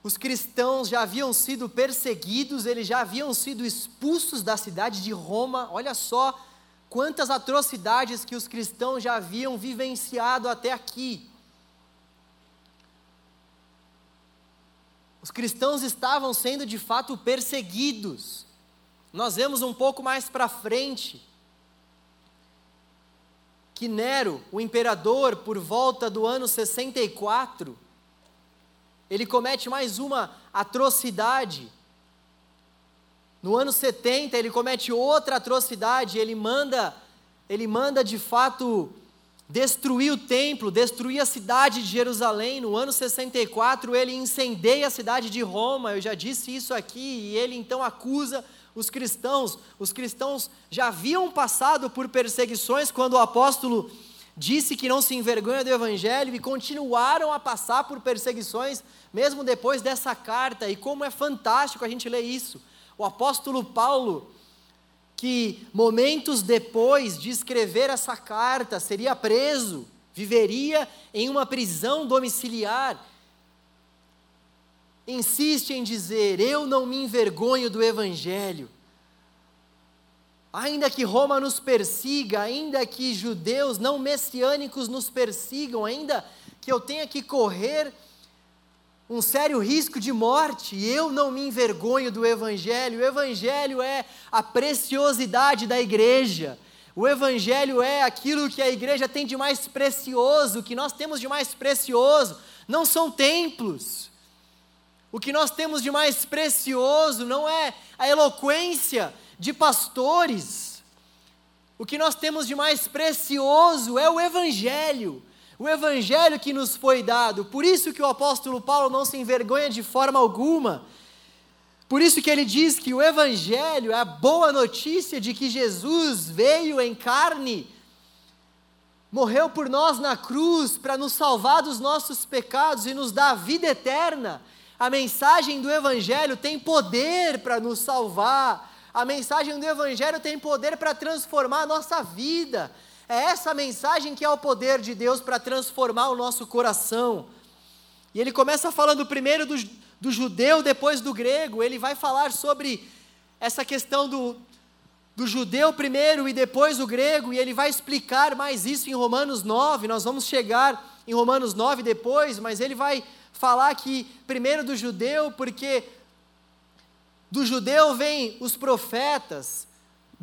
os cristãos já haviam sido perseguidos, eles já haviam sido expulsos da cidade de Roma. Olha só quantas atrocidades que os cristãos já haviam vivenciado até aqui. Os cristãos estavam sendo de fato perseguidos. Nós vemos um pouco mais para frente que Nero, o imperador, por volta do ano 64, ele comete mais uma atrocidade. No ano 70, ele comete outra atrocidade, ele manda, ele manda de fato destruir o templo, destruir a cidade de Jerusalém. No ano 64, ele incendeia a cidade de Roma. Eu já disse isso aqui, e ele então acusa os cristãos, os cristãos já haviam passado por perseguições quando o apóstolo disse que não se envergonha do evangelho e continuaram a passar por perseguições mesmo depois dessa carta. E como é fantástico a gente ler isso. O apóstolo Paulo, que momentos depois de escrever essa carta seria preso, viveria em uma prisão domiciliar, insiste em dizer: Eu não me envergonho do Evangelho. Ainda que Roma nos persiga, ainda que judeus não messiânicos nos persigam, ainda que eu tenha que correr um sério risco de morte, eu não me envergonho do Evangelho. O Evangelho é a preciosidade da igreja. O Evangelho é aquilo que a igreja tem de mais precioso, o que nós temos de mais precioso. Não são templos, o que nós temos de mais precioso não é a eloquência de pastores. O que nós temos de mais precioso é o Evangelho. O Evangelho que nos foi dado. Por isso que o apóstolo Paulo não se envergonha de forma alguma. Por isso que ele diz que o Evangelho é a boa notícia de que Jesus veio em carne, morreu por nós na cruz para nos salvar dos nossos pecados e nos dar a vida eterna. A mensagem do Evangelho tem poder para nos salvar. A mensagem do Evangelho tem poder para transformar a nossa vida. É essa mensagem que é o poder de Deus para transformar o nosso coração. E ele começa falando primeiro do, do judeu, depois do grego. Ele vai falar sobre essa questão do, do judeu primeiro e depois o grego, e ele vai explicar mais isso em Romanos 9. Nós vamos chegar em Romanos 9 depois, mas ele vai falar que primeiro do judeu, porque do judeu vem os profetas,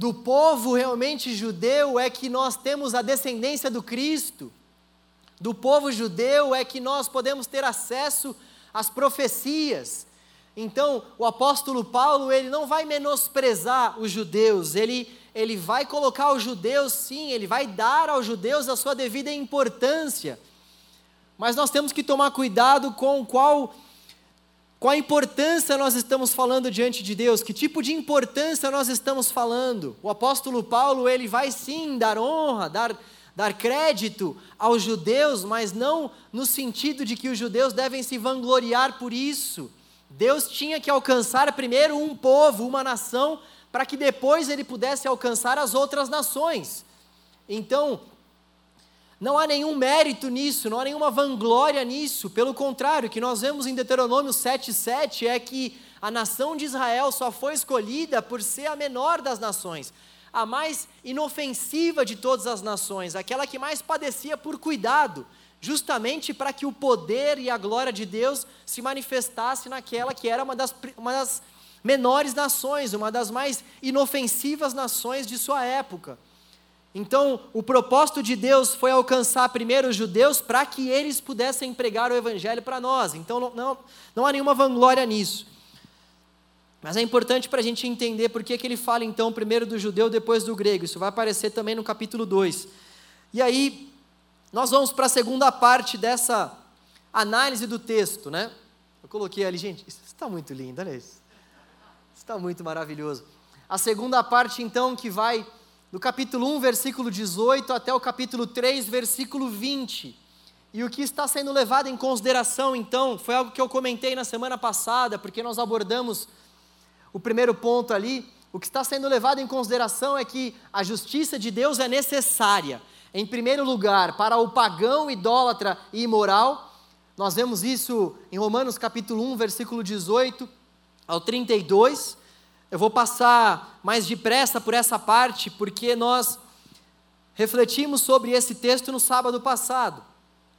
do povo realmente judeu é que nós temos a descendência do Cristo, do povo judeu é que nós podemos ter acesso às profecias. Então, o apóstolo Paulo, ele não vai menosprezar os judeus, ele, ele vai colocar os judeus, sim, ele vai dar aos judeus a sua devida importância. Mas nós temos que tomar cuidado com qual qual a importância nós estamos falando diante de Deus? Que tipo de importância nós estamos falando? O apóstolo Paulo, ele vai sim dar honra, dar, dar crédito aos judeus, mas não no sentido de que os judeus devem se vangloriar por isso. Deus tinha que alcançar primeiro um povo, uma nação, para que depois ele pudesse alcançar as outras nações. Então, não há nenhum mérito nisso, não há nenhuma vanglória nisso. Pelo contrário, o que nós vemos em Deuteronômio 7,7 é que a nação de Israel só foi escolhida por ser a menor das nações, a mais inofensiva de todas as nações, aquela que mais padecia por cuidado, justamente para que o poder e a glória de Deus se manifestasse naquela que era uma das, uma das menores nações, uma das mais inofensivas nações de sua época. Então, o propósito de Deus foi alcançar primeiro os judeus para que eles pudessem pregar o evangelho para nós. Então, não, não, não, há nenhuma vanglória nisso. Mas é importante para a gente entender por que, que ele fala então primeiro do judeu, depois do grego. Isso vai aparecer também no capítulo 2. E aí, nós vamos para a segunda parte dessa análise do texto, né? Eu coloquei ali, gente, isso está muito lindo, olha isso. Está muito maravilhoso. A segunda parte, então, que vai do capítulo 1, versículo 18 até o capítulo 3, versículo 20. E o que está sendo levado em consideração, então, foi algo que eu comentei na semana passada, porque nós abordamos o primeiro ponto ali. O que está sendo levado em consideração é que a justiça de Deus é necessária, em primeiro lugar, para o pagão, idólatra e imoral. Nós vemos isso em Romanos capítulo 1, versículo 18 ao 32. Eu vou passar mais depressa por essa parte, porque nós refletimos sobre esse texto no sábado passado.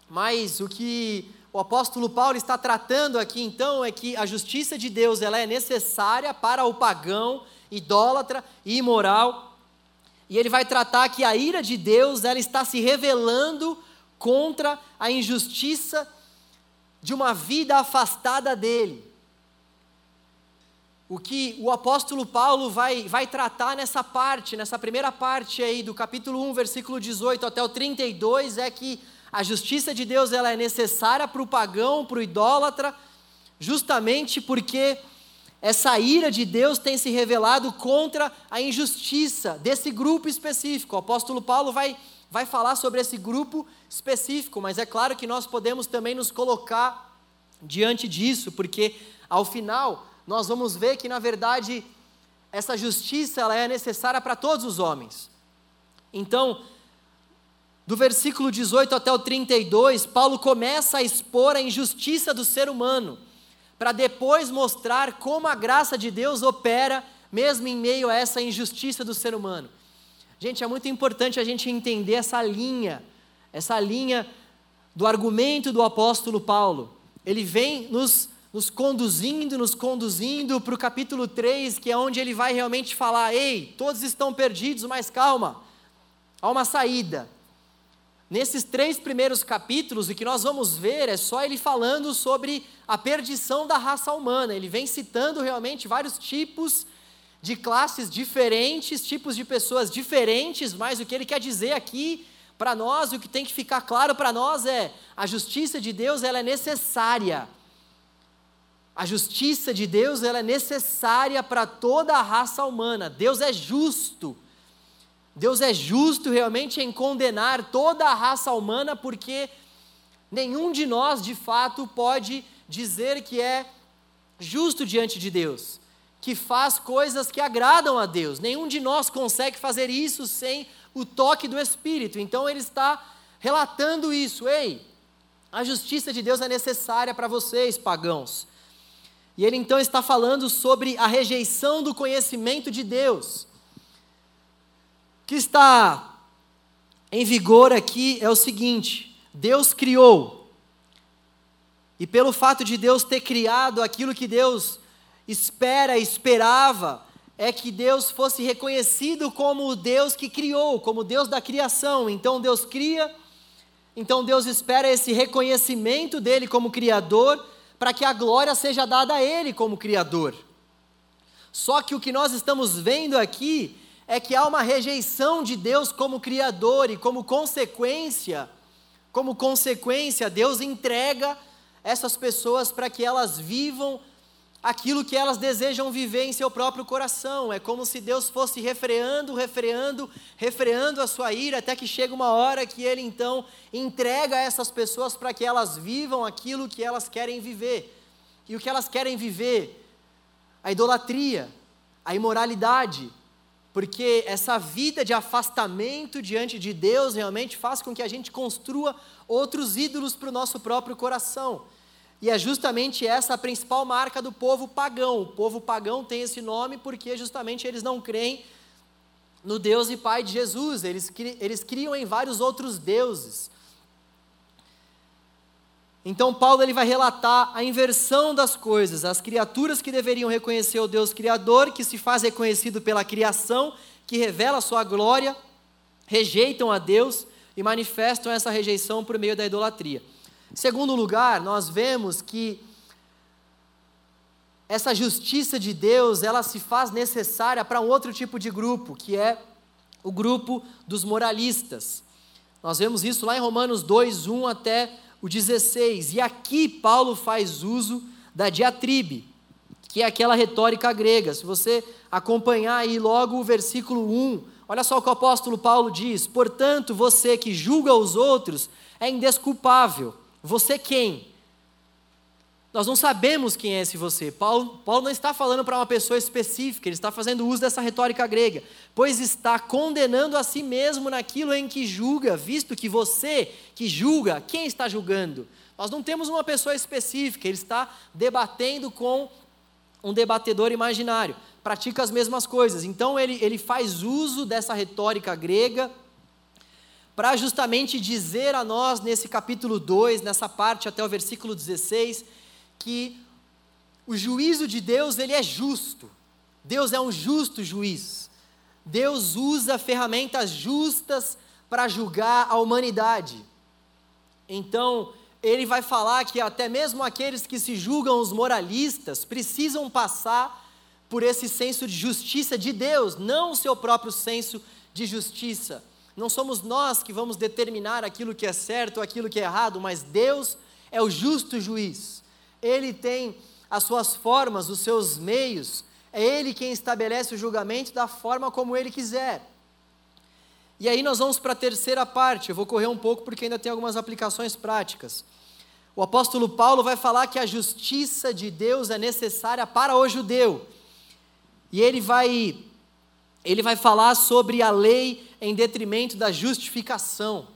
Mas o que o apóstolo Paulo está tratando aqui então é que a justiça de Deus ela é necessária para o pagão, idólatra e imoral. E ele vai tratar que a ira de Deus ela está se revelando contra a injustiça de uma vida afastada dele o que o apóstolo Paulo vai, vai tratar nessa parte, nessa primeira parte aí do capítulo 1, versículo 18 até o 32, é que a justiça de Deus ela é necessária para o pagão, para o idólatra, justamente porque essa ira de Deus tem se revelado contra a injustiça desse grupo específico. O apóstolo Paulo vai, vai falar sobre esse grupo específico, mas é claro que nós podemos também nos colocar diante disso, porque ao final nós vamos ver que, na verdade, essa justiça ela é necessária para todos os homens. Então, do versículo 18 até o 32, Paulo começa a expor a injustiça do ser humano, para depois mostrar como a graça de Deus opera, mesmo em meio a essa injustiça do ser humano. Gente, é muito importante a gente entender essa linha, essa linha do argumento do apóstolo Paulo. Ele vem nos nos conduzindo, nos conduzindo para o capítulo 3, que é onde ele vai realmente falar: ei, todos estão perdidos, mas calma, há uma saída. Nesses três primeiros capítulos, o que nós vamos ver é só ele falando sobre a perdição da raça humana. Ele vem citando realmente vários tipos de classes diferentes, tipos de pessoas diferentes, mas o que ele quer dizer aqui para nós, o que tem que ficar claro para nós é: a justiça de Deus ela é necessária a justiça de Deus ela é necessária para toda a raça humana. Deus é justo. Deus é justo realmente em condenar toda a raça humana, porque nenhum de nós, de fato, pode dizer que é justo diante de Deus, que faz coisas que agradam a Deus. Nenhum de nós consegue fazer isso sem o toque do Espírito. Então ele está relatando isso. Ei, a justiça de Deus é necessária para vocês, pagãos. E ele então está falando sobre a rejeição do conhecimento de Deus. O que está em vigor aqui é o seguinte: Deus criou. E pelo fato de Deus ter criado aquilo que Deus espera, esperava, é que Deus fosse reconhecido como o Deus que criou, como Deus da criação. Então Deus cria, então Deus espera esse reconhecimento dele como Criador, para que a glória seja dada a Ele como Criador. Só que o que nós estamos vendo aqui é que há uma rejeição de Deus como Criador e como consequência, como consequência, Deus entrega essas pessoas para que elas vivam aquilo que elas desejam viver em seu próprio coração. É como se Deus fosse refreando, refreando, refreando a sua ira, até que chega uma hora que Ele então entrega essas pessoas para que elas vivam aquilo que elas querem viver. E o que elas querem viver? A idolatria, a imoralidade. Porque essa vida de afastamento diante de Deus realmente faz com que a gente construa outros ídolos para o nosso próprio coração. E é justamente essa a principal marca do povo pagão. O povo pagão tem esse nome porque justamente eles não creem no Deus e Pai de Jesus, eles, eles criam em vários outros deuses. Então Paulo ele vai relatar a inversão das coisas, as criaturas que deveriam reconhecer o Deus criador, que se faz reconhecido pela criação, que revela a sua glória, rejeitam a Deus e manifestam essa rejeição por meio da idolatria. Em segundo lugar, nós vemos que essa justiça de Deus, ela se faz necessária para um outro tipo de grupo, que é o grupo dos moralistas. Nós vemos isso lá em Romanos 2, 1 até o 16. E aqui Paulo faz uso da diatribe, que é aquela retórica grega. Se você acompanhar aí logo o versículo 1, olha só o que o apóstolo Paulo diz: Portanto, você que julga os outros é indesculpável você quem? Nós não sabemos quem é esse você. Paulo, Paulo não está falando para uma pessoa específica, ele está fazendo uso dessa retórica grega, pois está condenando a si mesmo naquilo em que julga, visto que você que julga, quem está julgando? Nós não temos uma pessoa específica, ele está debatendo com um debatedor imaginário, pratica as mesmas coisas. Então ele, ele faz uso dessa retórica grega para justamente dizer a nós, nesse capítulo 2, nessa parte até o versículo 16, que o juízo de Deus ele é justo. Deus é um justo juiz. Deus usa ferramentas justas para julgar a humanidade. Então, ele vai falar que até mesmo aqueles que se julgam os moralistas precisam passar por esse senso de justiça de Deus, não o seu próprio senso de justiça. Não somos nós que vamos determinar aquilo que é certo ou aquilo que é errado, mas Deus é o justo juiz. Ele tem as suas formas, os seus meios, é Ele quem estabelece o julgamento da forma como Ele quiser. E aí nós vamos para a terceira parte, eu vou correr um pouco porque ainda tem algumas aplicações práticas. O apóstolo Paulo vai falar que a justiça de Deus é necessária para o judeu. E ele vai ele vai falar sobre a lei em detrimento da justificação.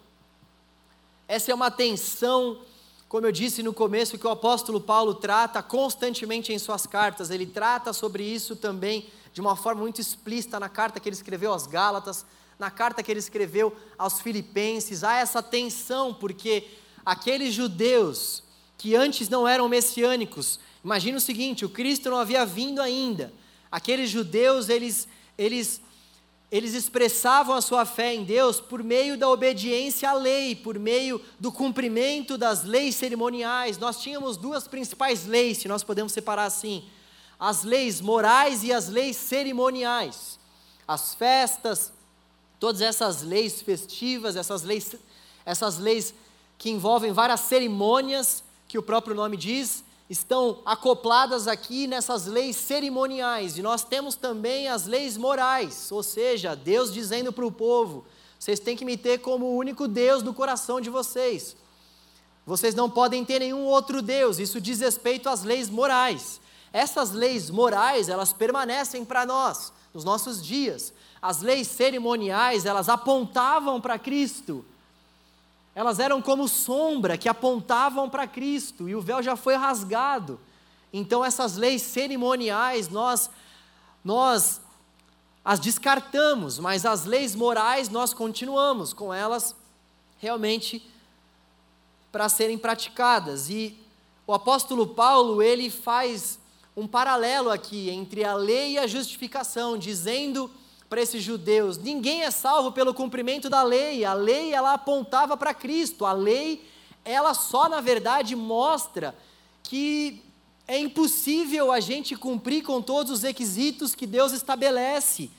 Essa é uma tensão, como eu disse no começo, que o apóstolo Paulo trata constantemente em suas cartas. Ele trata sobre isso também de uma forma muito explícita na carta que ele escreveu aos Gálatas, na carta que ele escreveu aos Filipenses. Há essa tensão, porque aqueles judeus que antes não eram messiânicos, imagina o seguinte: o Cristo não havia vindo ainda. Aqueles judeus, eles eles, eles expressavam a sua fé em Deus por meio da obediência à lei, por meio do cumprimento das leis cerimoniais. Nós tínhamos duas principais leis, se nós podemos separar assim: as leis morais e as leis cerimoniais. As festas, todas essas leis festivas, essas leis, essas leis que envolvem várias cerimônias, que o próprio nome diz, estão acopladas aqui nessas leis cerimoniais, e nós temos também as leis morais, ou seja, Deus dizendo para o povo: vocês têm que me ter como o único Deus do coração de vocês. Vocês não podem ter nenhum outro Deus, isso diz respeito às leis morais. Essas leis morais, elas permanecem para nós, nos nossos dias. As leis cerimoniais, elas apontavam para Cristo elas eram como sombra que apontavam para Cristo e o véu já foi rasgado. Então essas leis cerimoniais nós nós as descartamos, mas as leis morais nós continuamos com elas realmente para serem praticadas. E o apóstolo Paulo, ele faz um paralelo aqui entre a lei e a justificação, dizendo para esses judeus: ninguém é salvo pelo cumprimento da lei. A lei ela apontava para Cristo. A lei ela só na verdade mostra que é impossível a gente cumprir com todos os requisitos que Deus estabelece.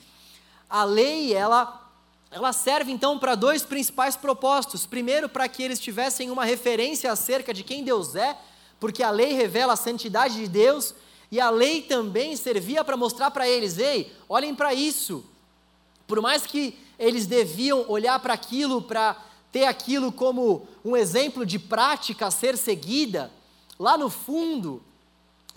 A lei, ela ela serve então para dois principais propósitos. Primeiro, para que eles tivessem uma referência acerca de quem Deus é, porque a lei revela a santidade de Deus, e a lei também servia para mostrar para eles: ei, olhem para isso. Por mais que eles deviam olhar para aquilo, para ter aquilo como um exemplo de prática a ser seguida, lá no fundo,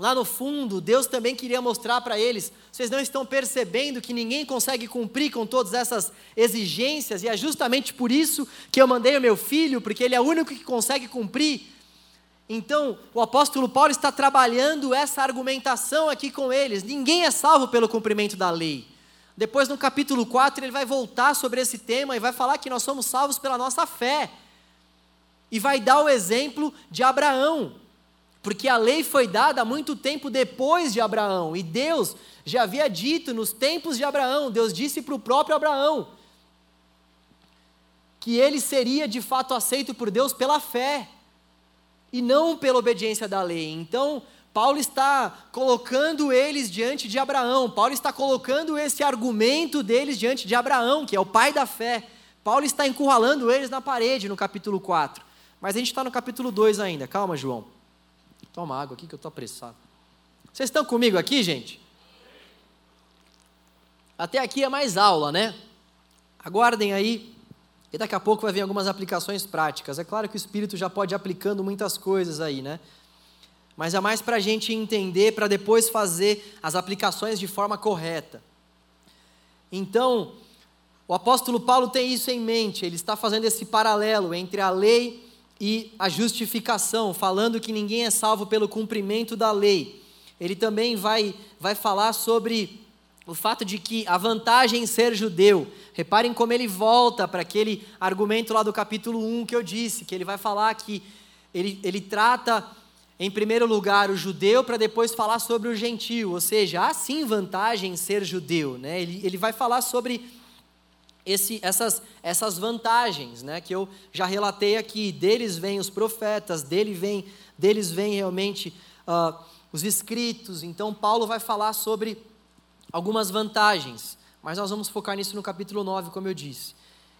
Lá no fundo, Deus também queria mostrar para eles: vocês não estão percebendo que ninguém consegue cumprir com todas essas exigências, e é justamente por isso que eu mandei o meu filho, porque ele é o único que consegue cumprir. Então, o apóstolo Paulo está trabalhando essa argumentação aqui com eles: ninguém é salvo pelo cumprimento da lei. Depois, no capítulo 4, ele vai voltar sobre esse tema e vai falar que nós somos salvos pela nossa fé. E vai dar o exemplo de Abraão. Porque a lei foi dada muito tempo depois de Abraão, e Deus já havia dito nos tempos de Abraão, Deus disse para o próprio Abraão, que ele seria de fato aceito por Deus pela fé, e não pela obediência da lei. Então, Paulo está colocando eles diante de Abraão, Paulo está colocando esse argumento deles diante de Abraão, que é o pai da fé. Paulo está encurralando eles na parede no capítulo 4. Mas a gente está no capítulo 2 ainda, calma, João. Toma água aqui que eu estou apressado. Vocês estão comigo aqui, gente? Até aqui é mais aula, né? Aguardem aí, e daqui a pouco vai vir algumas aplicações práticas. É claro que o Espírito já pode ir aplicando muitas coisas aí, né? Mas é mais para a gente entender, para depois fazer as aplicações de forma correta. Então, o apóstolo Paulo tem isso em mente, ele está fazendo esse paralelo entre a lei e a justificação, falando que ninguém é salvo pelo cumprimento da lei. Ele também vai, vai falar sobre o fato de que a vantagem em ser judeu. Reparem como ele volta para aquele argumento lá do capítulo 1 que eu disse, que ele vai falar que ele, ele trata, em primeiro lugar, o judeu para depois falar sobre o gentio. Ou seja, há sim vantagem em ser judeu. Né? Ele, ele vai falar sobre esse, essas, essas vantagens, né, que eu já relatei aqui. Deles vêm os profetas, dele vem, deles vêm realmente uh, os escritos. Então, Paulo vai falar sobre algumas vantagens, mas nós vamos focar nisso no capítulo 9, como eu disse.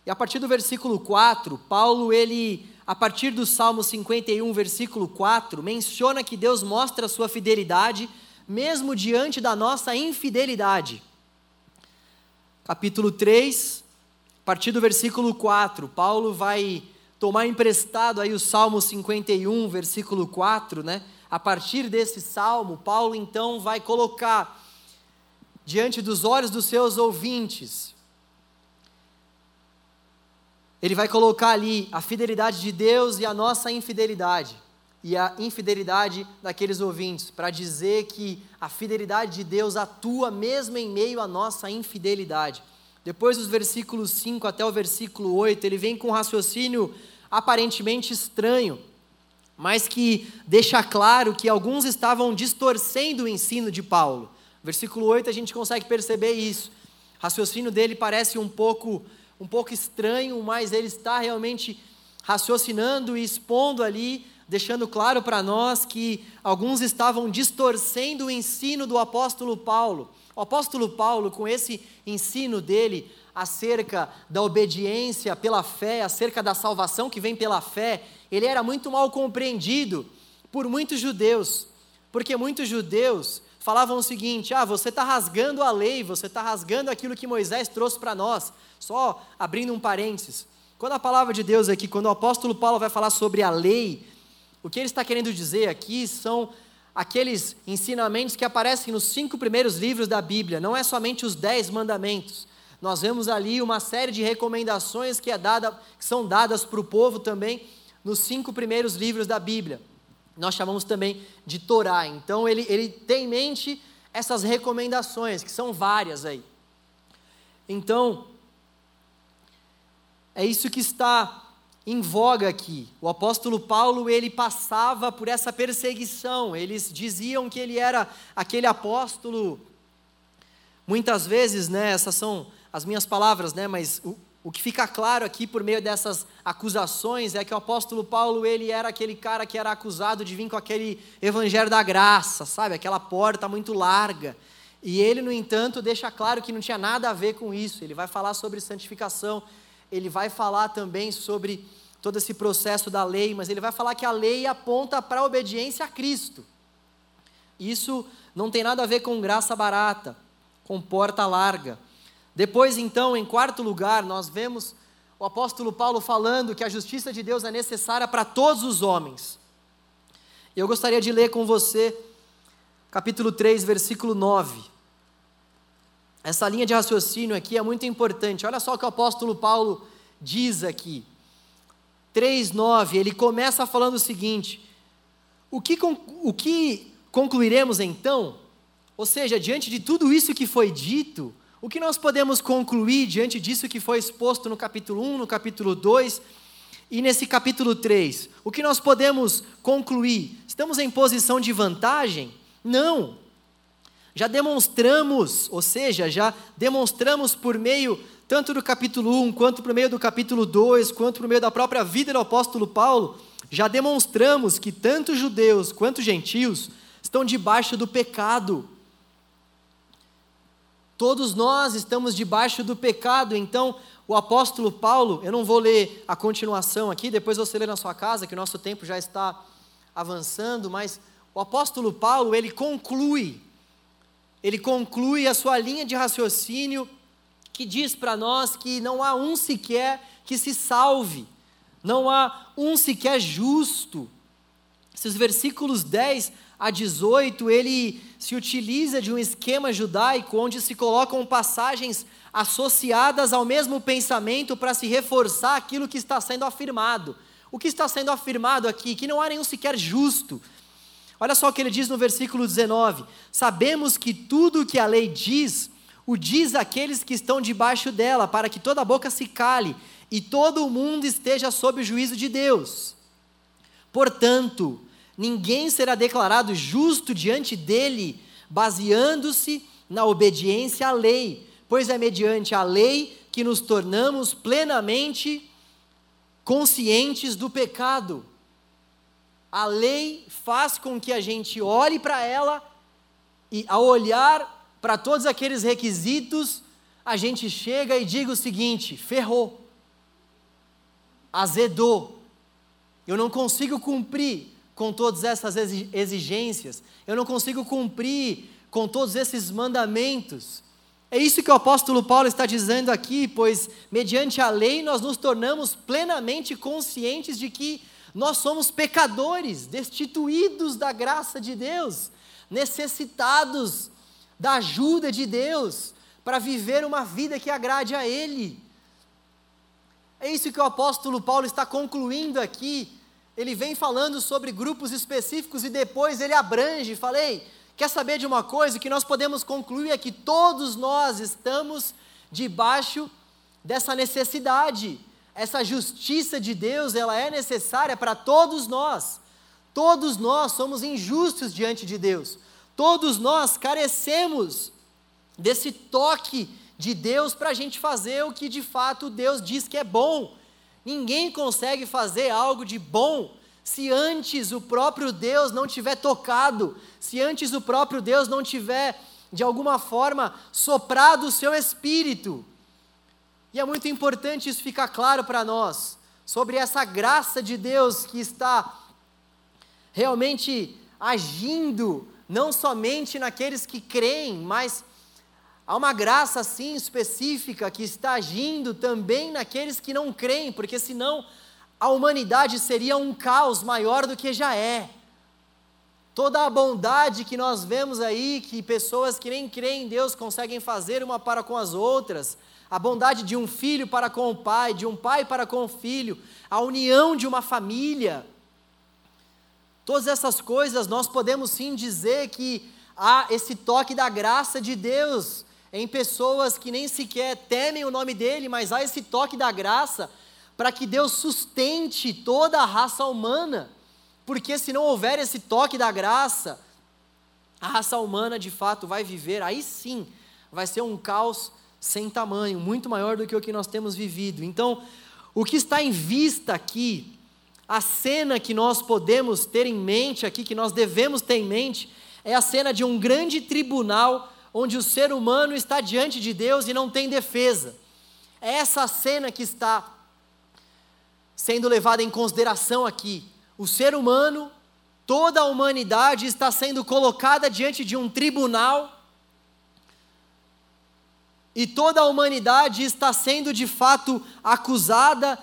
E a partir do versículo 4, Paulo, ele, a partir do Salmo 51, versículo 4, menciona que Deus mostra a sua fidelidade, mesmo diante da nossa infidelidade. Capítulo 3, a partir do versículo 4, Paulo vai tomar emprestado aí o Salmo 51, versículo 4, né? A partir desse salmo, Paulo então vai colocar diante dos olhos dos seus ouvintes, ele vai colocar ali a fidelidade de Deus e a nossa infidelidade, e a infidelidade daqueles ouvintes, para dizer que a fidelidade de Deus atua mesmo em meio à nossa infidelidade. Depois dos versículos 5 até o versículo 8, ele vem com um raciocínio aparentemente estranho, mas que deixa claro que alguns estavam distorcendo o ensino de Paulo. Versículo 8 a gente consegue perceber isso. O raciocínio dele parece um pouco um pouco estranho, mas ele está realmente raciocinando e expondo ali, deixando claro para nós que alguns estavam distorcendo o ensino do apóstolo Paulo. O apóstolo Paulo, com esse ensino dele acerca da obediência pela fé, acerca da salvação que vem pela fé, ele era muito mal compreendido por muitos judeus, porque muitos judeus falavam o seguinte: ah, você está rasgando a lei, você está rasgando aquilo que Moisés trouxe para nós. Só abrindo um parênteses. Quando a palavra de Deus aqui, quando o apóstolo Paulo vai falar sobre a lei, o que ele está querendo dizer aqui são aqueles ensinamentos que aparecem nos cinco primeiros livros da Bíblia, não é somente os dez mandamentos. Nós vemos ali uma série de recomendações que, é dada, que são dadas para o povo também nos cinco primeiros livros da Bíblia. Nós chamamos também de Torá. Então ele, ele tem em mente essas recomendações, que são várias aí. Então, é isso que está em voga aqui. O apóstolo Paulo, ele passava por essa perseguição. Eles diziam que ele era aquele apóstolo. Muitas vezes, né, essas são as minhas palavras, né, mas o, O que fica claro aqui por meio dessas acusações é que o apóstolo Paulo, ele era aquele cara que era acusado de vir com aquele evangelho da graça, sabe? Aquela porta muito larga. E ele, no entanto, deixa claro que não tinha nada a ver com isso. Ele vai falar sobre santificação, ele vai falar também sobre todo esse processo da lei, mas ele vai falar que a lei aponta para a obediência a Cristo. Isso não tem nada a ver com graça barata, com porta larga. Depois, então, em quarto lugar, nós vemos o apóstolo Paulo falando que a justiça de Deus é necessária para todos os homens. Eu gostaria de ler com você capítulo 3, versículo 9. Essa linha de raciocínio aqui é muito importante. Olha só o que o apóstolo Paulo diz aqui. 3:9, ele começa falando o seguinte: o que, o que concluiremos então? Ou seja, diante de tudo isso que foi dito, o que nós podemos concluir diante disso que foi exposto no capítulo 1, no capítulo 2 e nesse capítulo 3? O que nós podemos concluir? Estamos em posição de vantagem? Não. Já demonstramos, ou seja, já demonstramos por meio tanto do capítulo 1, quanto por meio do capítulo 2, quanto por meio da própria vida do apóstolo Paulo, já demonstramos que tanto judeus quanto gentios estão debaixo do pecado. Todos nós estamos debaixo do pecado, então o apóstolo Paulo, eu não vou ler a continuação aqui, depois você lê na sua casa, que o nosso tempo já está avançando, mas o apóstolo Paulo, ele conclui, ele conclui a sua linha de raciocínio que diz para nós que não há um sequer que se salve, não há um sequer justo. Esses versículos 10 a 18, ele se utiliza de um esquema judaico onde se colocam passagens associadas ao mesmo pensamento para se reforçar aquilo que está sendo afirmado. O que está sendo afirmado aqui? Que não há nenhum sequer justo. Olha só o que ele diz no versículo 19: Sabemos que tudo o que a lei diz o diz àqueles que estão debaixo dela, para que toda boca se cale e todo o mundo esteja sob o juízo de Deus. Portanto, ninguém será declarado justo diante dele, baseando-se na obediência à lei, pois é mediante a lei que nos tornamos plenamente conscientes do pecado. A lei faz com que a gente olhe para ela e, ao olhar para todos aqueles requisitos, a gente chega e diga o seguinte: ferrou, azedou, eu não consigo cumprir com todas essas exigências, eu não consigo cumprir com todos esses mandamentos. É isso que o apóstolo Paulo está dizendo aqui, pois, mediante a lei, nós nos tornamos plenamente conscientes de que nós somos pecadores, destituídos da graça de Deus, necessitados da ajuda de Deus para viver uma vida que agrade a Ele. É isso que o apóstolo Paulo está concluindo aqui. Ele vem falando sobre grupos específicos e depois ele abrange. Falei, quer saber de uma coisa? O que nós podemos concluir é que todos nós estamos debaixo dessa necessidade. Essa justiça de Deus, ela é necessária para todos nós. Todos nós somos injustos diante de Deus. Todos nós carecemos desse toque de Deus para a gente fazer o que de fato Deus diz que é bom. Ninguém consegue fazer algo de bom se antes o próprio Deus não tiver tocado, se antes o próprio Deus não tiver, de alguma forma, soprado o seu espírito. E é muito importante isso ficar claro para nós, sobre essa graça de Deus que está realmente agindo não somente naqueles que creem, mas há uma graça assim específica que está agindo também naqueles que não creem, porque senão a humanidade seria um caos maior do que já é. Toda a bondade que nós vemos aí, que pessoas que nem creem em Deus conseguem fazer uma para com as outras, a bondade de um filho para com o pai, de um pai para com o filho, a união de uma família, Todas essas coisas nós podemos sim dizer que há esse toque da graça de Deus em pessoas que nem sequer temem o nome dele, mas há esse toque da graça para que Deus sustente toda a raça humana. Porque se não houver esse toque da graça, a raça humana de fato vai viver, aí sim, vai ser um caos sem tamanho, muito maior do que o que nós temos vivido. Então, o que está em vista aqui, a cena que nós podemos ter em mente aqui, que nós devemos ter em mente, é a cena de um grande tribunal onde o ser humano está diante de Deus e não tem defesa. É essa cena que está sendo levada em consideração aqui. O ser humano, toda a humanidade está sendo colocada diante de um tribunal e toda a humanidade está sendo de fato acusada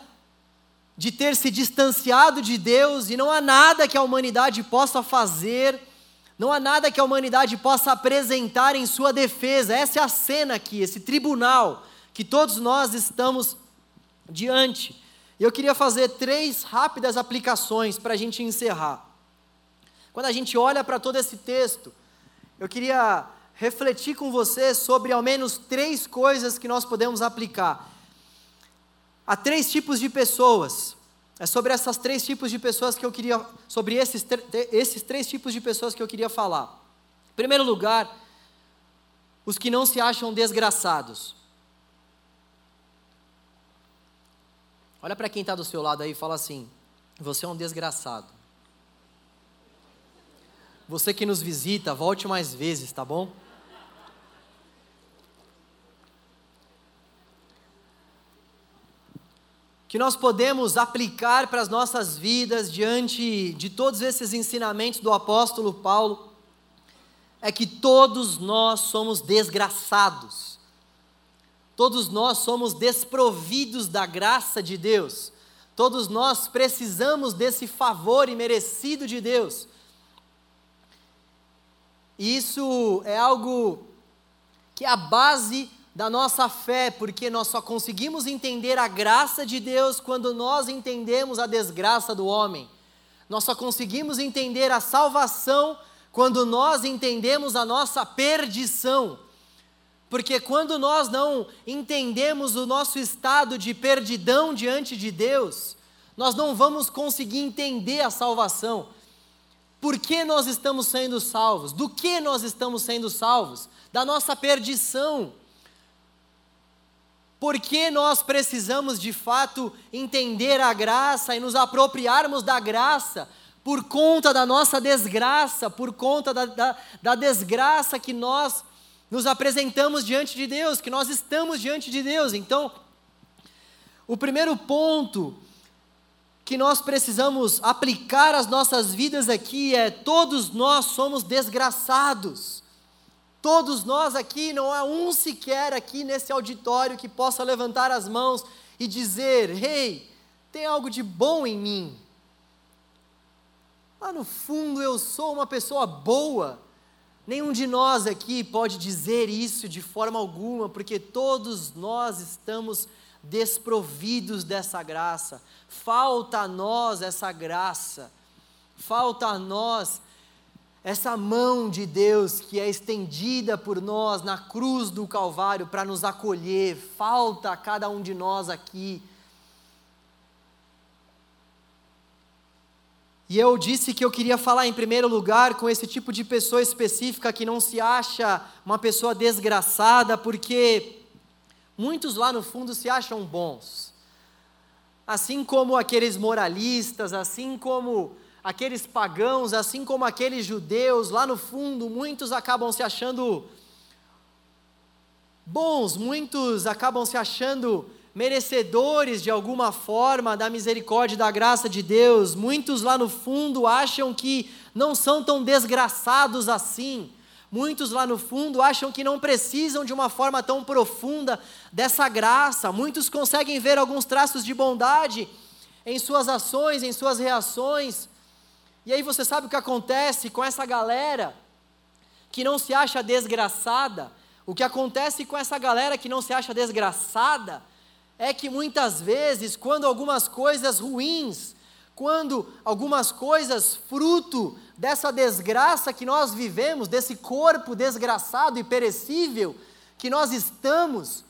de ter se distanciado de Deus, e não há nada que a humanidade possa fazer, não há nada que a humanidade possa apresentar em sua defesa. Essa é a cena aqui, esse tribunal que todos nós estamos diante. E eu queria fazer três rápidas aplicações para a gente encerrar. Quando a gente olha para todo esse texto, eu queria refletir com você sobre ao menos três coisas que nós podemos aplicar. Há três tipos de pessoas. É sobre essas três tipos de pessoas que eu queria, sobre esses, esses três tipos de pessoas que eu queria falar. Em primeiro lugar, os que não se acham desgraçados. Olha para quem está do seu lado aí e fala assim: você é um desgraçado. Você que nos visita, volte mais vezes, tá bom? Que nós podemos aplicar para as nossas vidas diante de todos esses ensinamentos do apóstolo Paulo é que todos nós somos desgraçados, todos nós somos desprovidos da graça de Deus, todos nós precisamos desse favor imerecido de Deus. E isso é algo que é a base da nossa fé, porque nós só conseguimos entender a graça de Deus quando nós entendemos a desgraça do homem. Nós só conseguimos entender a salvação quando nós entendemos a nossa perdição. Porque quando nós não entendemos o nosso estado de perdidão diante de Deus, nós não vamos conseguir entender a salvação. Por que nós estamos sendo salvos? Do que nós estamos sendo salvos? Da nossa perdição. Porque nós precisamos de fato entender a graça e nos apropriarmos da graça por conta da nossa desgraça, por conta da, da, da, desgraça que nós nos apresentamos diante de Deus, que nós estamos diante de Deus. Então, o primeiro ponto que nós precisamos aplicar às nossas vidas aqui é: todos nós somos desgraçados. Todos nós aqui, não há um sequer aqui nesse auditório que possa levantar as mãos e dizer: Rei, hey, tem algo de bom em mim. Lá no fundo eu sou uma pessoa boa. Nenhum de nós aqui pode dizer isso de forma alguma, porque todos nós estamos desprovidos dessa graça. Falta a nós essa graça. Falta a nós essa mão de Deus que é estendida por nós na cruz do Calvário para nos acolher, falta a cada um de nós aqui. E eu disse que eu queria falar em primeiro lugar com esse tipo de pessoa específica que não se acha uma pessoa desgraçada, porque muitos lá no fundo se acham bons. Assim como aqueles moralistas, assim como aqueles pagãos, assim como aqueles judeus, lá no fundo, muitos acabam se achando bons, muitos acabam se achando merecedores de alguma forma da misericórdia e da graça de Deus. Muitos lá no fundo acham que não são tão desgraçados assim. Muitos lá no fundo acham que não precisam de uma forma tão profunda dessa graça. Muitos conseguem ver alguns traços de bondade em suas ações, em suas reações, e aí você sabe o que acontece com essa galera que não se acha desgraçada? O que acontece com essa galera que não se acha desgraçada é que muitas vezes, quando algumas coisas ruins, quando algumas coisas fruto dessa desgraça que nós vivemos, desse corpo desgraçado e perecível que nós estamos,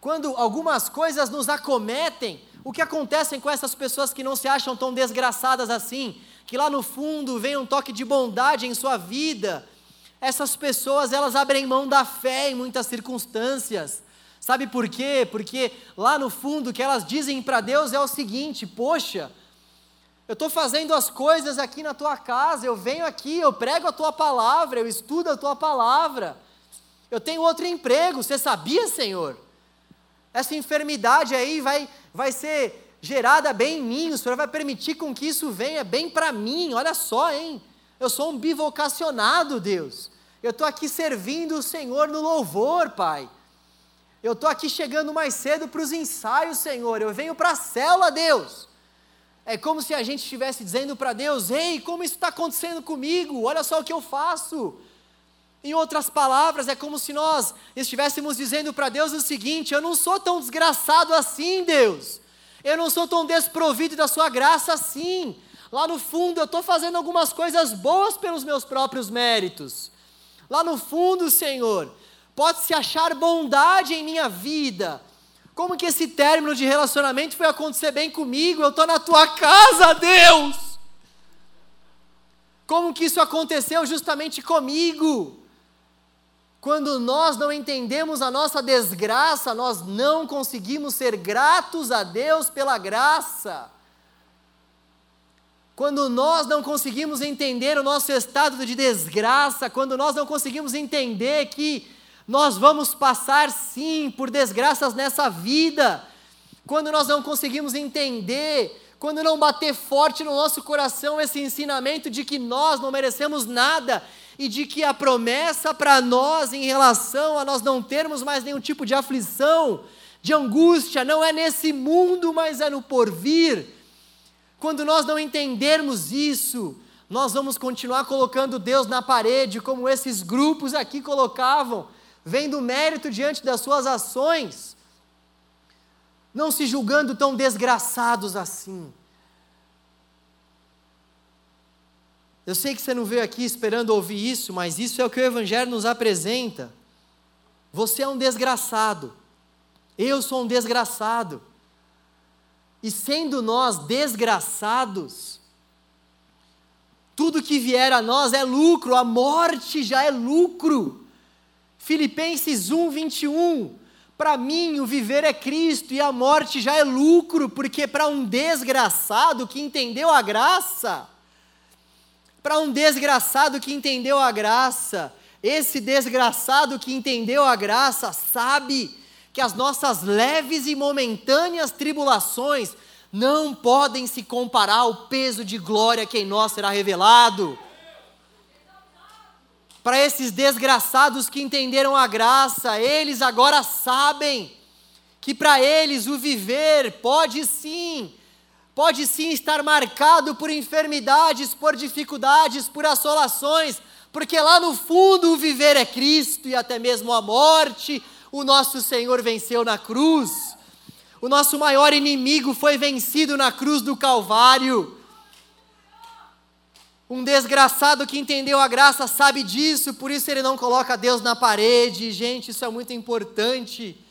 quando algumas coisas nos acometem, o que acontece com essas pessoas que não se acham tão desgraçadas assim? Que lá no fundo vem um toque de bondade em sua vida, essas pessoas elas abrem mão da fé em muitas circunstâncias. Sabe por quê? Porque lá no fundo o que elas dizem para Deus é o seguinte: poxa, eu estou fazendo as coisas aqui na tua casa, eu venho aqui, eu prego a tua palavra, eu estudo a tua palavra, eu tenho outro emprego, você sabia, Senhor? Essa enfermidade aí vai, vai ser gerada bem em mim, o Senhor vai permitir com que isso venha bem para mim, olha só, hein? Eu sou um bivocacionado, Deus. Eu estou aqui servindo o Senhor no louvor, Pai. Eu estou aqui chegando mais cedo para os ensaios, Senhor. Eu venho para a célula, Deus. É como se a gente estivesse dizendo para Deus: Ei, como isso está acontecendo comigo? Olha só o que eu faço. Em outras palavras, é como se nós estivéssemos dizendo para Deus o seguinte: Eu não sou tão desgraçado assim, Deus. Eu não sou tão desprovido da Sua graça assim. Lá no fundo, eu estou fazendo algumas coisas boas pelos meus próprios méritos. Lá no fundo, Senhor, pode-se achar bondade em minha vida, como que esse término de relacionamento foi acontecer bem comigo? Eu estou na tua casa, Deus! Como que isso aconteceu justamente comigo? Quando nós não entendemos a nossa desgraça, nós não conseguimos ser gratos a Deus pela graça. Quando nós não conseguimos entender o nosso estado de desgraça, quando nós não conseguimos entender que nós vamos passar sim por desgraças nessa vida. Quando nós não conseguimos entender, quando não bater forte no nosso coração esse ensinamento de que nós não merecemos nada e de que a promessa para nós em relação a nós não termos mais nenhum tipo de aflição, de angústia, não é nesse mundo, mas é no porvir. Quando nós não entendermos isso, nós vamos continuar colocando Deus na parede, como esses grupos aqui colocavam vendo mérito diante das suas ações, não se julgando tão desgraçados assim. Eu sei que você não veio aqui esperando ouvir isso, mas isso é o que o Evangelho nos apresenta. Você é um desgraçado, eu sou um desgraçado. E sendo nós desgraçados, tudo que vier a nós é lucro, a morte já é lucro. Filipenses 1, 21. Para mim, o viver é Cristo e a morte já é lucro, porque para um desgraçado que entendeu a graça, para um desgraçado que entendeu a graça, esse desgraçado que entendeu a graça sabe que as nossas leves e momentâneas tribulações não podem se comparar ao peso de glória que em nós será revelado. Para esses desgraçados que entenderam a graça, eles agora sabem que para eles o viver pode sim, pode sim estar marcado por enfermidades, por dificuldades, por assolações, porque lá no fundo o viver é Cristo e até mesmo a morte, o nosso Senhor venceu na cruz. O nosso maior inimigo foi vencido na cruz do Calvário. Um desgraçado que entendeu a graça sabe disso, por isso ele não coloca Deus na parede. Gente, isso é muito importante.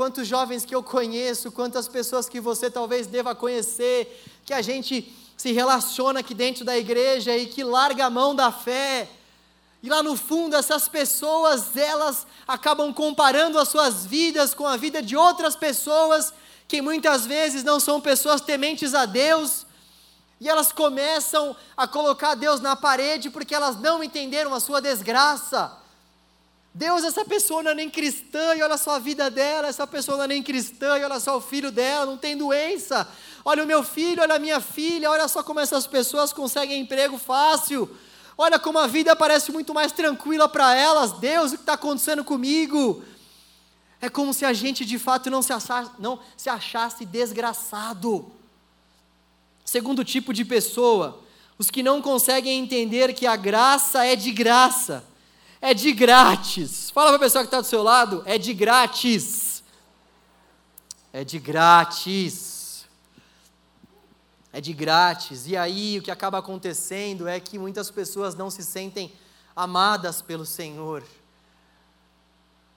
Quantos jovens que eu conheço, quantas pessoas que você talvez deva conhecer, que a gente se relaciona aqui dentro da igreja e que larga a mão da fé. E lá no fundo, essas pessoas, elas acabam comparando as suas vidas com a vida de outras pessoas que muitas vezes não são pessoas tementes a Deus, e elas começam a colocar Deus na parede porque elas não entenderam a sua desgraça. Deus, essa pessoa não é nem cristã, e olha só a vida dela, essa pessoa não é nem cristã, e olha só o filho dela, não tem doença. Olha o meu filho, olha a minha filha, olha só como essas pessoas conseguem emprego fácil. Olha como a vida parece muito mais tranquila para elas. Deus, o que está acontecendo comigo? É como se a gente de fato não se achasse, não se achasse desgraçado. Segundo tipo de pessoa, os que não conseguem entender que a graça é de graça, é de grátis. Fala para a pessoa que está do seu lado, é de grátis. É de grátis. É de grátis. E aí o que acaba acontecendo é que muitas pessoas não se sentem amadas pelo Senhor.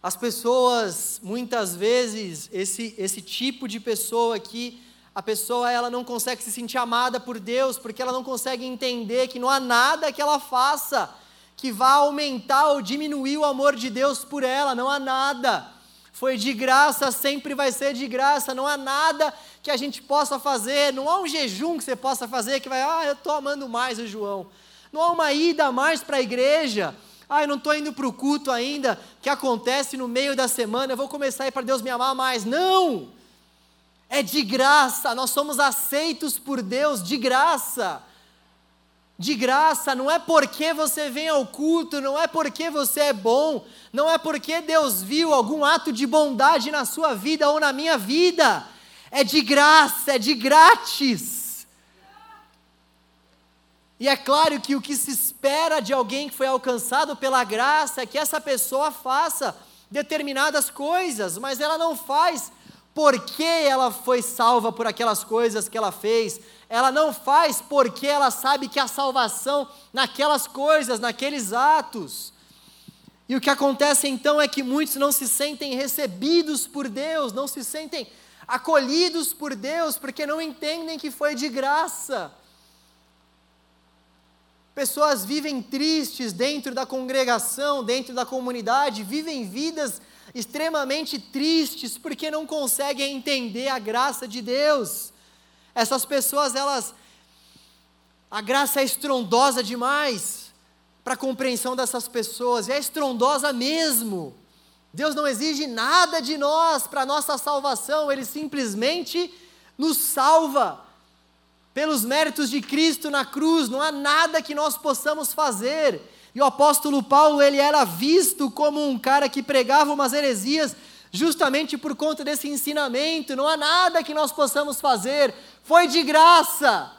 As pessoas, muitas vezes, esse, esse tipo de pessoa aqui, a pessoa ela não consegue se sentir amada por Deus, porque ela não consegue entender que não há nada que ela faça que vá aumentar ou diminuir o amor de Deus por ela, não há nada. Foi de graça, sempre vai ser de graça. Não há nada que a gente possa fazer, não há um jejum que você possa fazer que vai, ah, eu estou amando mais o João. Não há uma ida mais para a igreja. Ah, eu não estou indo para o culto ainda, que acontece no meio da semana, eu vou começar a ir para Deus me amar mais. Não! É de graça, nós somos aceitos por Deus de graça de graça, não é porque você vem ao culto, não é porque você é bom, não é porque Deus viu algum ato de bondade na sua vida ou na minha vida, é de graça, é de grátis. E é claro que o que se espera de alguém que foi alcançado pela graça é que essa pessoa faça determinadas coisas, mas ela não faz porque ela foi salva por aquelas coisas que ela fez, ela não faz porque ela sabe que a salvação naquelas coisas, naqueles atos. E o que acontece então é que muitos não se sentem recebidos por Deus, não se sentem acolhidos por Deus, porque não entendem que foi de graça. Pessoas vivem tristes dentro da congregação, dentro da comunidade, vivem vidas extremamente tristes porque não conseguem entender a graça de Deus. Essas pessoas, elas. A graça é estrondosa demais para a compreensão dessas pessoas, é estrondosa mesmo. Deus não exige nada de nós para a nossa salvação, Ele simplesmente nos salva pelos méritos de Cristo na cruz, não há nada que nós possamos fazer. E o apóstolo Paulo, ele era visto como um cara que pregava umas heresias justamente por conta desse ensinamento. Não há nada que nós possamos fazer, foi de graça.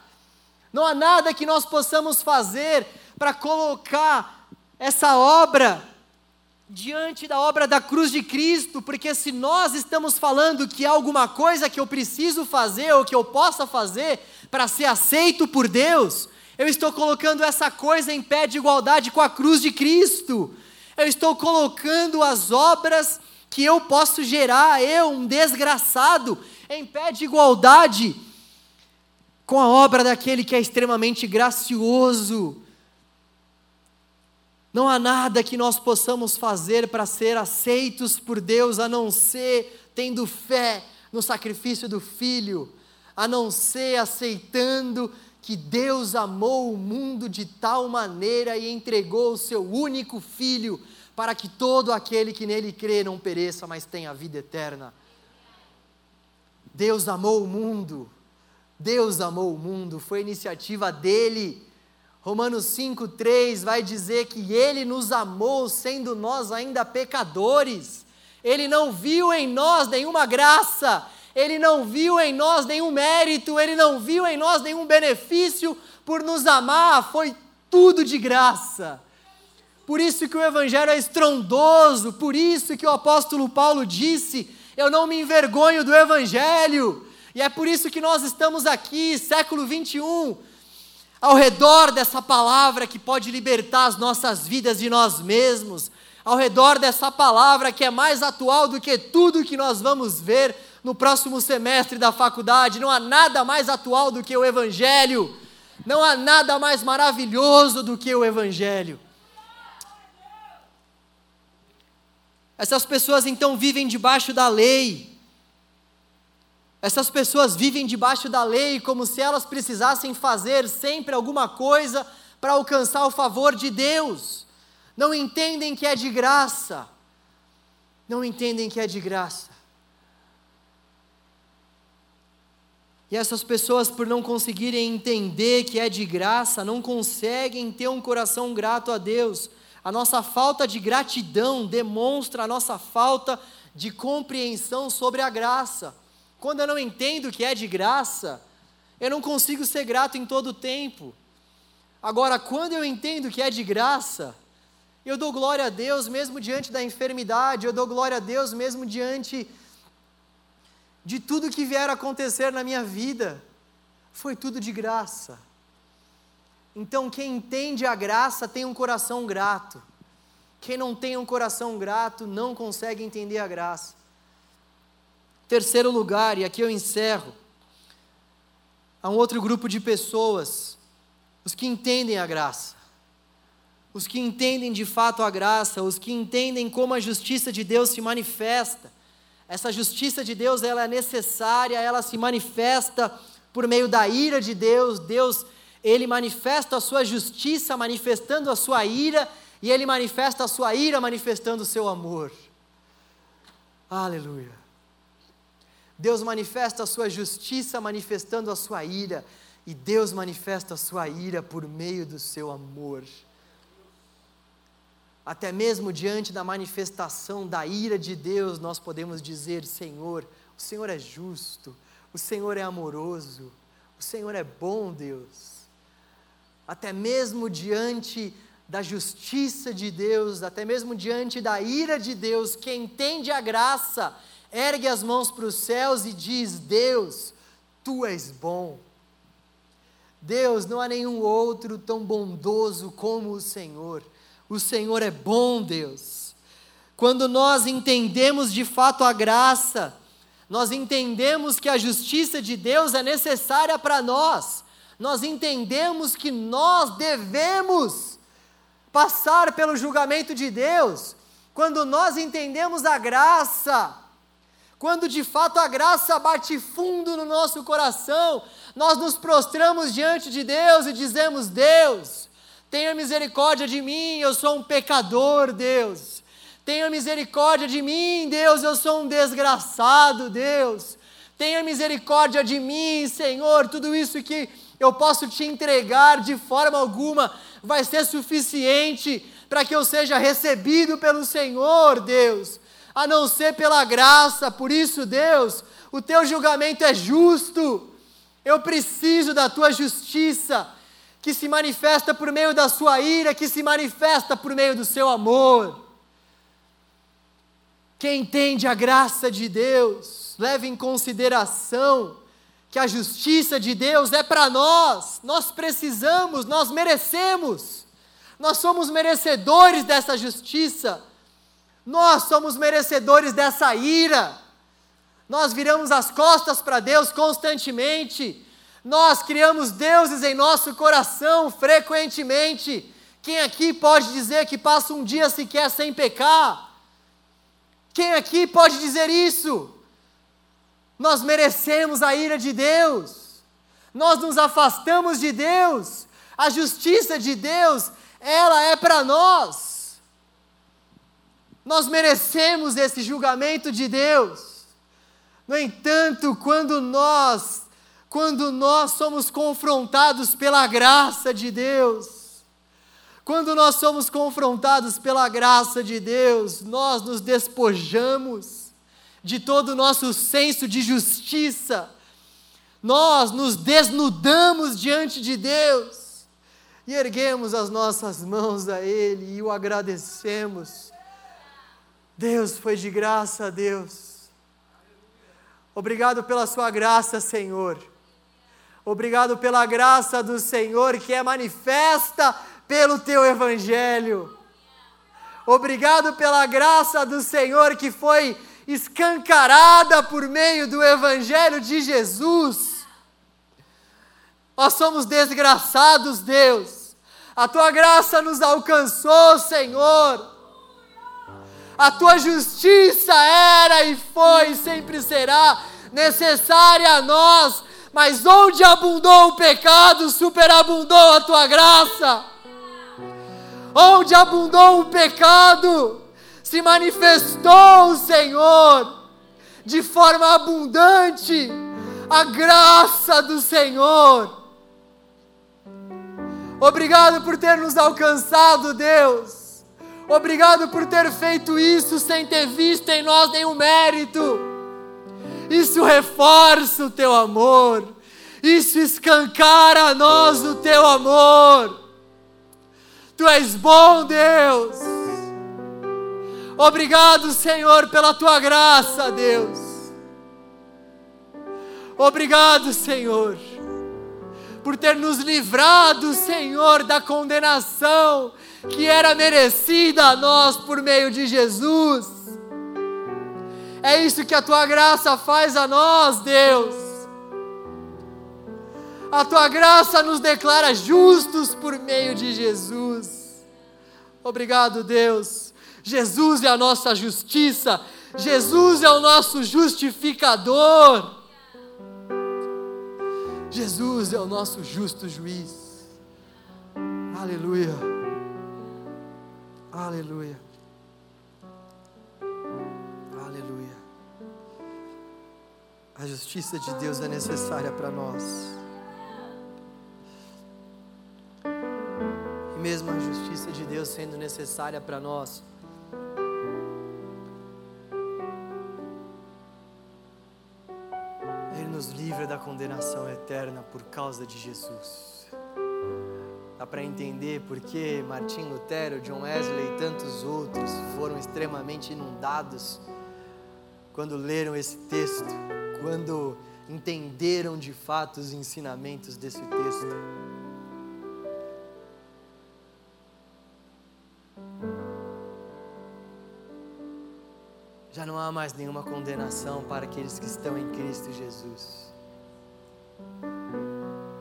Não há nada que nós possamos fazer para colocar essa obra diante da obra da cruz de Cristo, porque se nós estamos falando que há alguma coisa que eu preciso fazer ou que eu possa fazer para ser aceito por Deus, eu estou colocando essa coisa em pé de igualdade com a cruz de Cristo. Eu estou colocando as obras que eu posso gerar, eu, um desgraçado, em pé de igualdade com a obra daquele que é extremamente gracioso. Não há nada que nós possamos fazer para ser aceitos por Deus a não ser tendo fé no sacrifício do Filho, a não ser aceitando que Deus amou o mundo de tal maneira e entregou o seu único Filho para que todo aquele que nele crê não pereça, mas tenha vida eterna. Deus amou o mundo, Deus amou o mundo, foi iniciativa dele. Romanos 5,3 vai dizer que ele nos amou, sendo nós ainda pecadores. Ele não viu em nós nenhuma graça, ele não viu em nós nenhum mérito, ele não viu em nós nenhum benefício por nos amar, foi tudo de graça. Por isso que o evangelho é estrondoso, por isso que o apóstolo Paulo disse: "Eu não me envergonho do evangelho". E é por isso que nós estamos aqui, século 21, ao redor dessa palavra que pode libertar as nossas vidas de nós mesmos, ao redor dessa palavra que é mais atual do que tudo que nós vamos ver no próximo semestre da faculdade. Não há nada mais atual do que o Evangelho, não há nada mais maravilhoso do que o Evangelho. Essas pessoas então vivem debaixo da lei. Essas pessoas vivem debaixo da lei como se elas precisassem fazer sempre alguma coisa para alcançar o favor de Deus. Não entendem que é de graça. Não entendem que é de graça. E essas pessoas, por não conseguirem entender que é de graça, não conseguem ter um coração grato a Deus a nossa falta de gratidão demonstra a nossa falta de compreensão sobre a graça. Quando eu não entendo que é de graça, eu não consigo ser grato em todo o tempo. Agora, quando eu entendo que é de graça, eu dou glória a Deus mesmo diante da enfermidade, eu dou glória a Deus mesmo diante de tudo que vier a acontecer na minha vida. Foi tudo de graça. Então, quem entende a graça tem um coração grato. Quem não tem um coração grato não consegue entender a graça. Terceiro lugar, e aqui eu encerro, há um outro grupo de pessoas, os que entendem a graça, os que entendem de fato a graça, os que entendem como a justiça de Deus se manifesta, Essa justiça de Deus, ela é necessária, ela se manifesta por meio da ira de Deus. Deus, ele manifesta a sua justiça manifestando a sua ira, e ele manifesta a sua ira manifestando o seu amor. Aleluia. Deus manifesta a sua justiça manifestando a sua ira, e Deus manifesta a sua ira por meio do seu amor. Até mesmo diante da manifestação da ira de Deus, nós podemos dizer: Senhor, o Senhor é justo, o Senhor é amoroso, o Senhor é bom, Deus. Até mesmo diante da justiça de Deus, até mesmo diante da ira de Deus, quem entende a graça, ergue as mãos para os céus e diz: Deus, tu és bom. Deus, não há nenhum outro tão bondoso como o Senhor. O Senhor é bom, Deus. Quando nós entendemos de fato a graça, nós entendemos que a justiça de Deus é necessária para nós, nós entendemos que nós devemos passar pelo julgamento de Deus, quando nós entendemos a graça, quando de fato a graça bate fundo no nosso coração, nós nos prostramos diante de Deus e dizemos: Deus, tenha misericórdia de mim, eu sou um pecador, Deus. Tenha misericórdia de mim, Deus, eu sou um desgraçado, Deus. Tenha misericórdia de mim, Senhor, tudo isso que eu posso te entregar de forma alguma vai ser suficiente para que eu seja recebido pelo Senhor, Deus, a não ser pela graça. Por isso, Deus, o teu julgamento é justo. Eu preciso da tua justiça, que se manifesta por meio da sua ira, que se manifesta por meio do seu amor. Quem entende a graça de Deus, leve em consideração que a justiça de Deus é para nós, nós precisamos, nós merecemos, nós somos merecedores dessa justiça, nós somos merecedores dessa ira. Nós viramos as costas para Deus constantemente. Nós criamos deuses em nosso coração frequentemente. Quem aqui pode dizer que passa um dia sequer sem pecar? Quem aqui pode dizer isso? Nós merecemos a ira de Deus. Nós nos afastamos de Deus. A justiça de Deus, ela é para nós. Nós merecemos esse julgamento de Deus. No entanto, quando nós, quando nós somos confrontados pela graça de Deus, quando nós somos confrontados pela graça de Deus, nós nos despojamos de todo o nosso senso de justiça, nós nos desnudamos diante de Deus e erguemos as nossas mãos a Ele e o agradecemos. Deus foi de graça a Deus. Obrigado pela Sua graça, Senhor. Obrigado pela graça do Senhor que é manifesta pelo Teu Evangelho. Obrigado pela graça do Senhor que foi escancarada por meio do Evangelho de Jesus. Nós somos desgraçados, Deus. A tua graça nos alcançou, Senhor. A tua justiça era e foi e sempre será necessária a nós, mas onde abundou o pecado, superabundou a tua graça. Onde abundou o pecado, se manifestou o Senhor de forma abundante a graça do Senhor. Obrigado por ter nos alcançado, Deus. Obrigado por ter feito isso sem ter visto em nós nenhum mérito. Isso reforça o teu amor. Isso escancara a nós o teu amor. Tu és bom, Deus. Obrigado, Senhor, pela tua graça, Deus. Obrigado, Senhor, por ter nos livrado, Senhor, da condenação que era merecida a nós por meio de Jesus. É isso que a tua graça faz a nós, Deus. A tua graça nos declara justos por meio de Jesus. Obrigado, Deus. Jesus é a nossa justiça. Jesus é o nosso justificador. Jesus é o nosso justo juiz. Aleluia. Aleluia. A justiça de Deus é necessária para nós. E mesmo a justiça de Deus sendo necessária para nós, Ele nos livra da condenação eterna por causa de Jesus. Dá para entender por que Martim Lutero, John Wesley e tantos outros foram extremamente inundados quando leram esse texto, quando entenderam de fato os ensinamentos desse texto. Já não há mais nenhuma condenação para aqueles que estão em Cristo Jesus,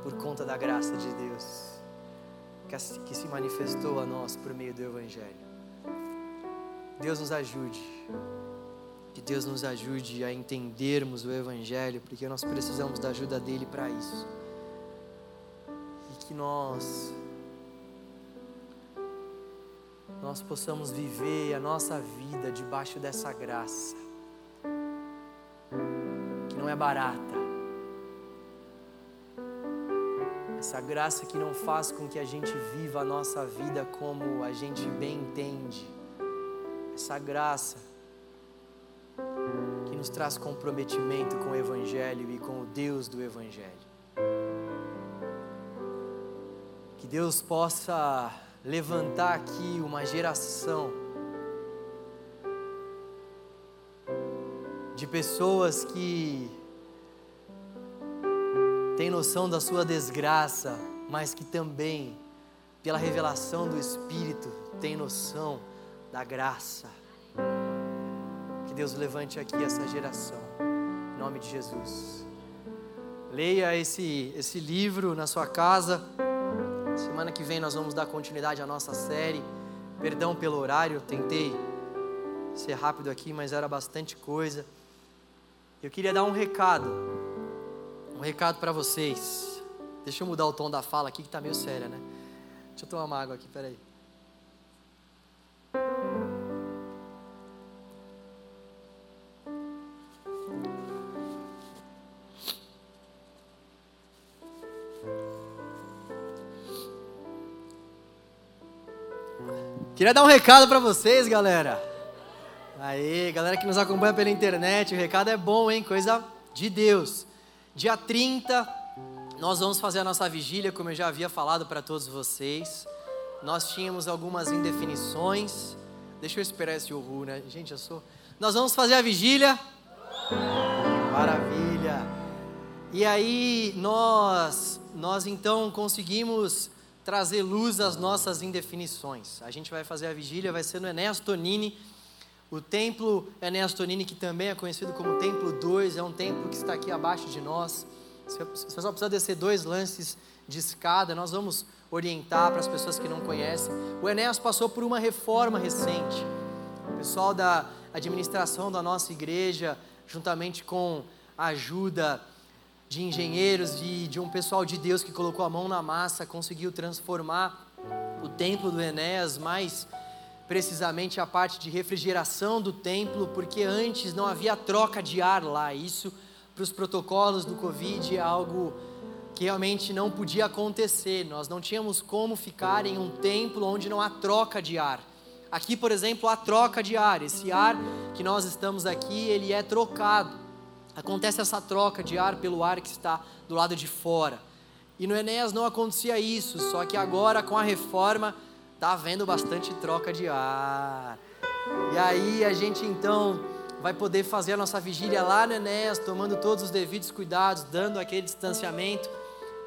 por conta da graça de Deus que se manifestou a nós por meio do Evangelho. Deus nos ajude, que Deus nos ajude a entendermos o Evangelho, porque nós precisamos da ajuda dele para isso. E que nós nós possamos viver a nossa vida debaixo dessa graça, que não é barata, essa graça que não faz com que a gente viva a nossa vida como a gente bem entende, essa graça nos traz comprometimento com o Evangelho e com o Deus do Evangelho. Que Deus possa levantar aqui uma geração de pessoas que tem noção da sua desgraça, mas que também, pela revelação do Espírito, tem noção da graça. Que Deus levante aqui essa geração, em nome de Jesus. Leia esse, esse livro na sua casa. Semana que vem nós vamos dar continuidade à nossa série. Perdão pelo horário, tentei ser rápido aqui, mas era bastante coisa. Eu queria dar um recado um recado para vocês. Deixa eu mudar o tom da fala aqui que está meio séria, né? Deixa eu tomar uma água aqui, peraí. Queria dar um recado para vocês, galera. Aí, galera que nos acompanha pela internet, o recado é bom, hein? Coisa de Deus. Dia 30, nós vamos fazer a nossa vigília, como eu já havia falado para todos vocês. Nós tínhamos algumas indefinições. Deixa eu esperar esse uhul, né? Gente, eu sou. Nós vamos fazer a vigília. Maravilha. E aí nós nós então conseguimos trazer luz às nossas indefinições. A gente vai fazer a vigília, vai ser no Enéas Tonini o templo Enéas Tonini, que também é conhecido como Templo 2, é um templo que está aqui abaixo de nós. Você só precisa descer dois lances de escada, nós vamos orientar para as pessoas que não conhecem. O Enéas passou por uma reforma recente. O pessoal da administração da nossa igreja, juntamente com a ajuda de engenheiros e de um pessoal de Deus que colocou a mão na massa, conseguiu transformar o templo do Enéas mais precisamente a parte de refrigeração do templo, porque antes não havia troca de ar lá. Isso, para os protocolos do Covid, é algo que realmente não podia acontecer. Nós não tínhamos como ficar em um templo onde não há troca de ar. Aqui, por exemplo, há troca de ar. Esse ar que nós estamos aqui, ele é trocado. Acontece essa troca de ar pelo ar que está do lado de fora. E no Enéas não acontecia isso, só que agora com a reforma tá havendo bastante troca de ar. E aí a gente então vai poder fazer a nossa vigília lá no Enéas, tomando todos os devidos cuidados, dando aquele distanciamento,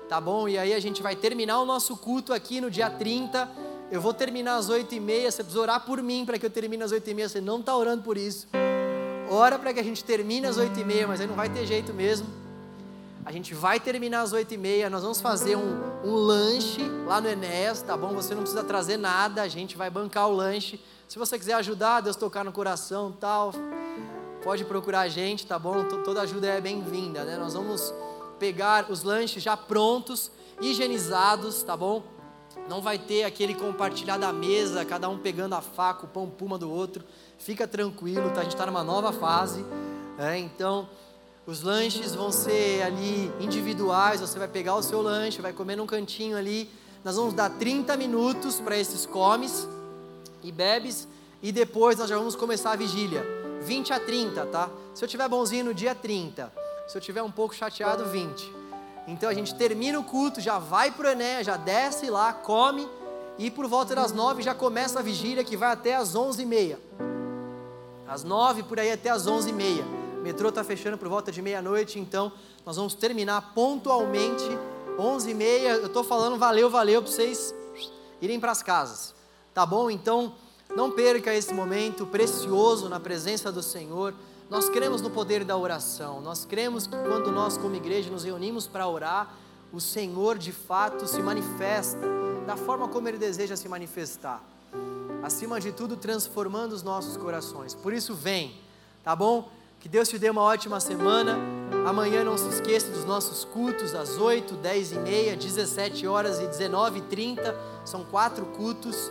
tá bom? E aí a gente vai terminar o nosso culto aqui no dia 30. Eu vou terminar às 8 e meia. Você precisa orar por mim para que eu termine às 8 e meia. Você não está orando por isso. Ora para que a gente termine às 8 e meia, mas aí não vai ter jeito mesmo. A gente vai terminar às oito e meia. Nós vamos fazer um, um lanche lá no Enéas, tá bom? Você não precisa trazer nada, a gente vai bancar o lanche. Se você quiser ajudar, Deus tocar no coração tal, pode procurar a gente, tá bom? Toda ajuda é bem-vinda, né? Nós vamos pegar os lanches já prontos, higienizados, tá bom? Não vai ter aquele compartilhar da mesa, cada um pegando a faca, o pão puma do outro. Fica tranquilo, tá? A gente está numa nova fase, né? Então, os lanches vão ser ali individuais. Você vai pegar o seu lanche, vai comer num cantinho ali. Nós vamos dar 30 minutos para esses comes e bebes e depois nós já vamos começar a vigília. 20 a 30, tá? Se eu tiver bonzinho no dia 30, se eu tiver um pouco chateado, 20. Então a gente termina o culto, já vai pro Ené, já desce lá, come e por volta das 9 já começa a vigília que vai até as 11h30. Às 9 por aí até as 11h30. O metrô está fechando por volta de meia-noite, então nós vamos terminar pontualmente 11h30. Eu estou falando valeu, valeu para vocês irem para as casas. Tá bom? Então não perca esse momento precioso na presença do Senhor. Nós cremos no poder da oração. Nós cremos que quando nós, como igreja, nos reunimos para orar, o Senhor de fato se manifesta da forma como Ele deseja se manifestar. Acima de tudo, transformando os nossos corações. Por isso, vem, tá bom? Que Deus te dê uma ótima semana. Amanhã não se esqueça dos nossos cultos às 8, 10 e meia, 17 horas e 19 e 30. São quatro cultos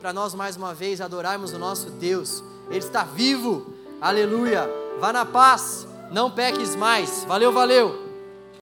para nós mais uma vez adorarmos o nosso Deus. Ele está vivo, aleluia. Vá na paz, não peques mais. Valeu, valeu.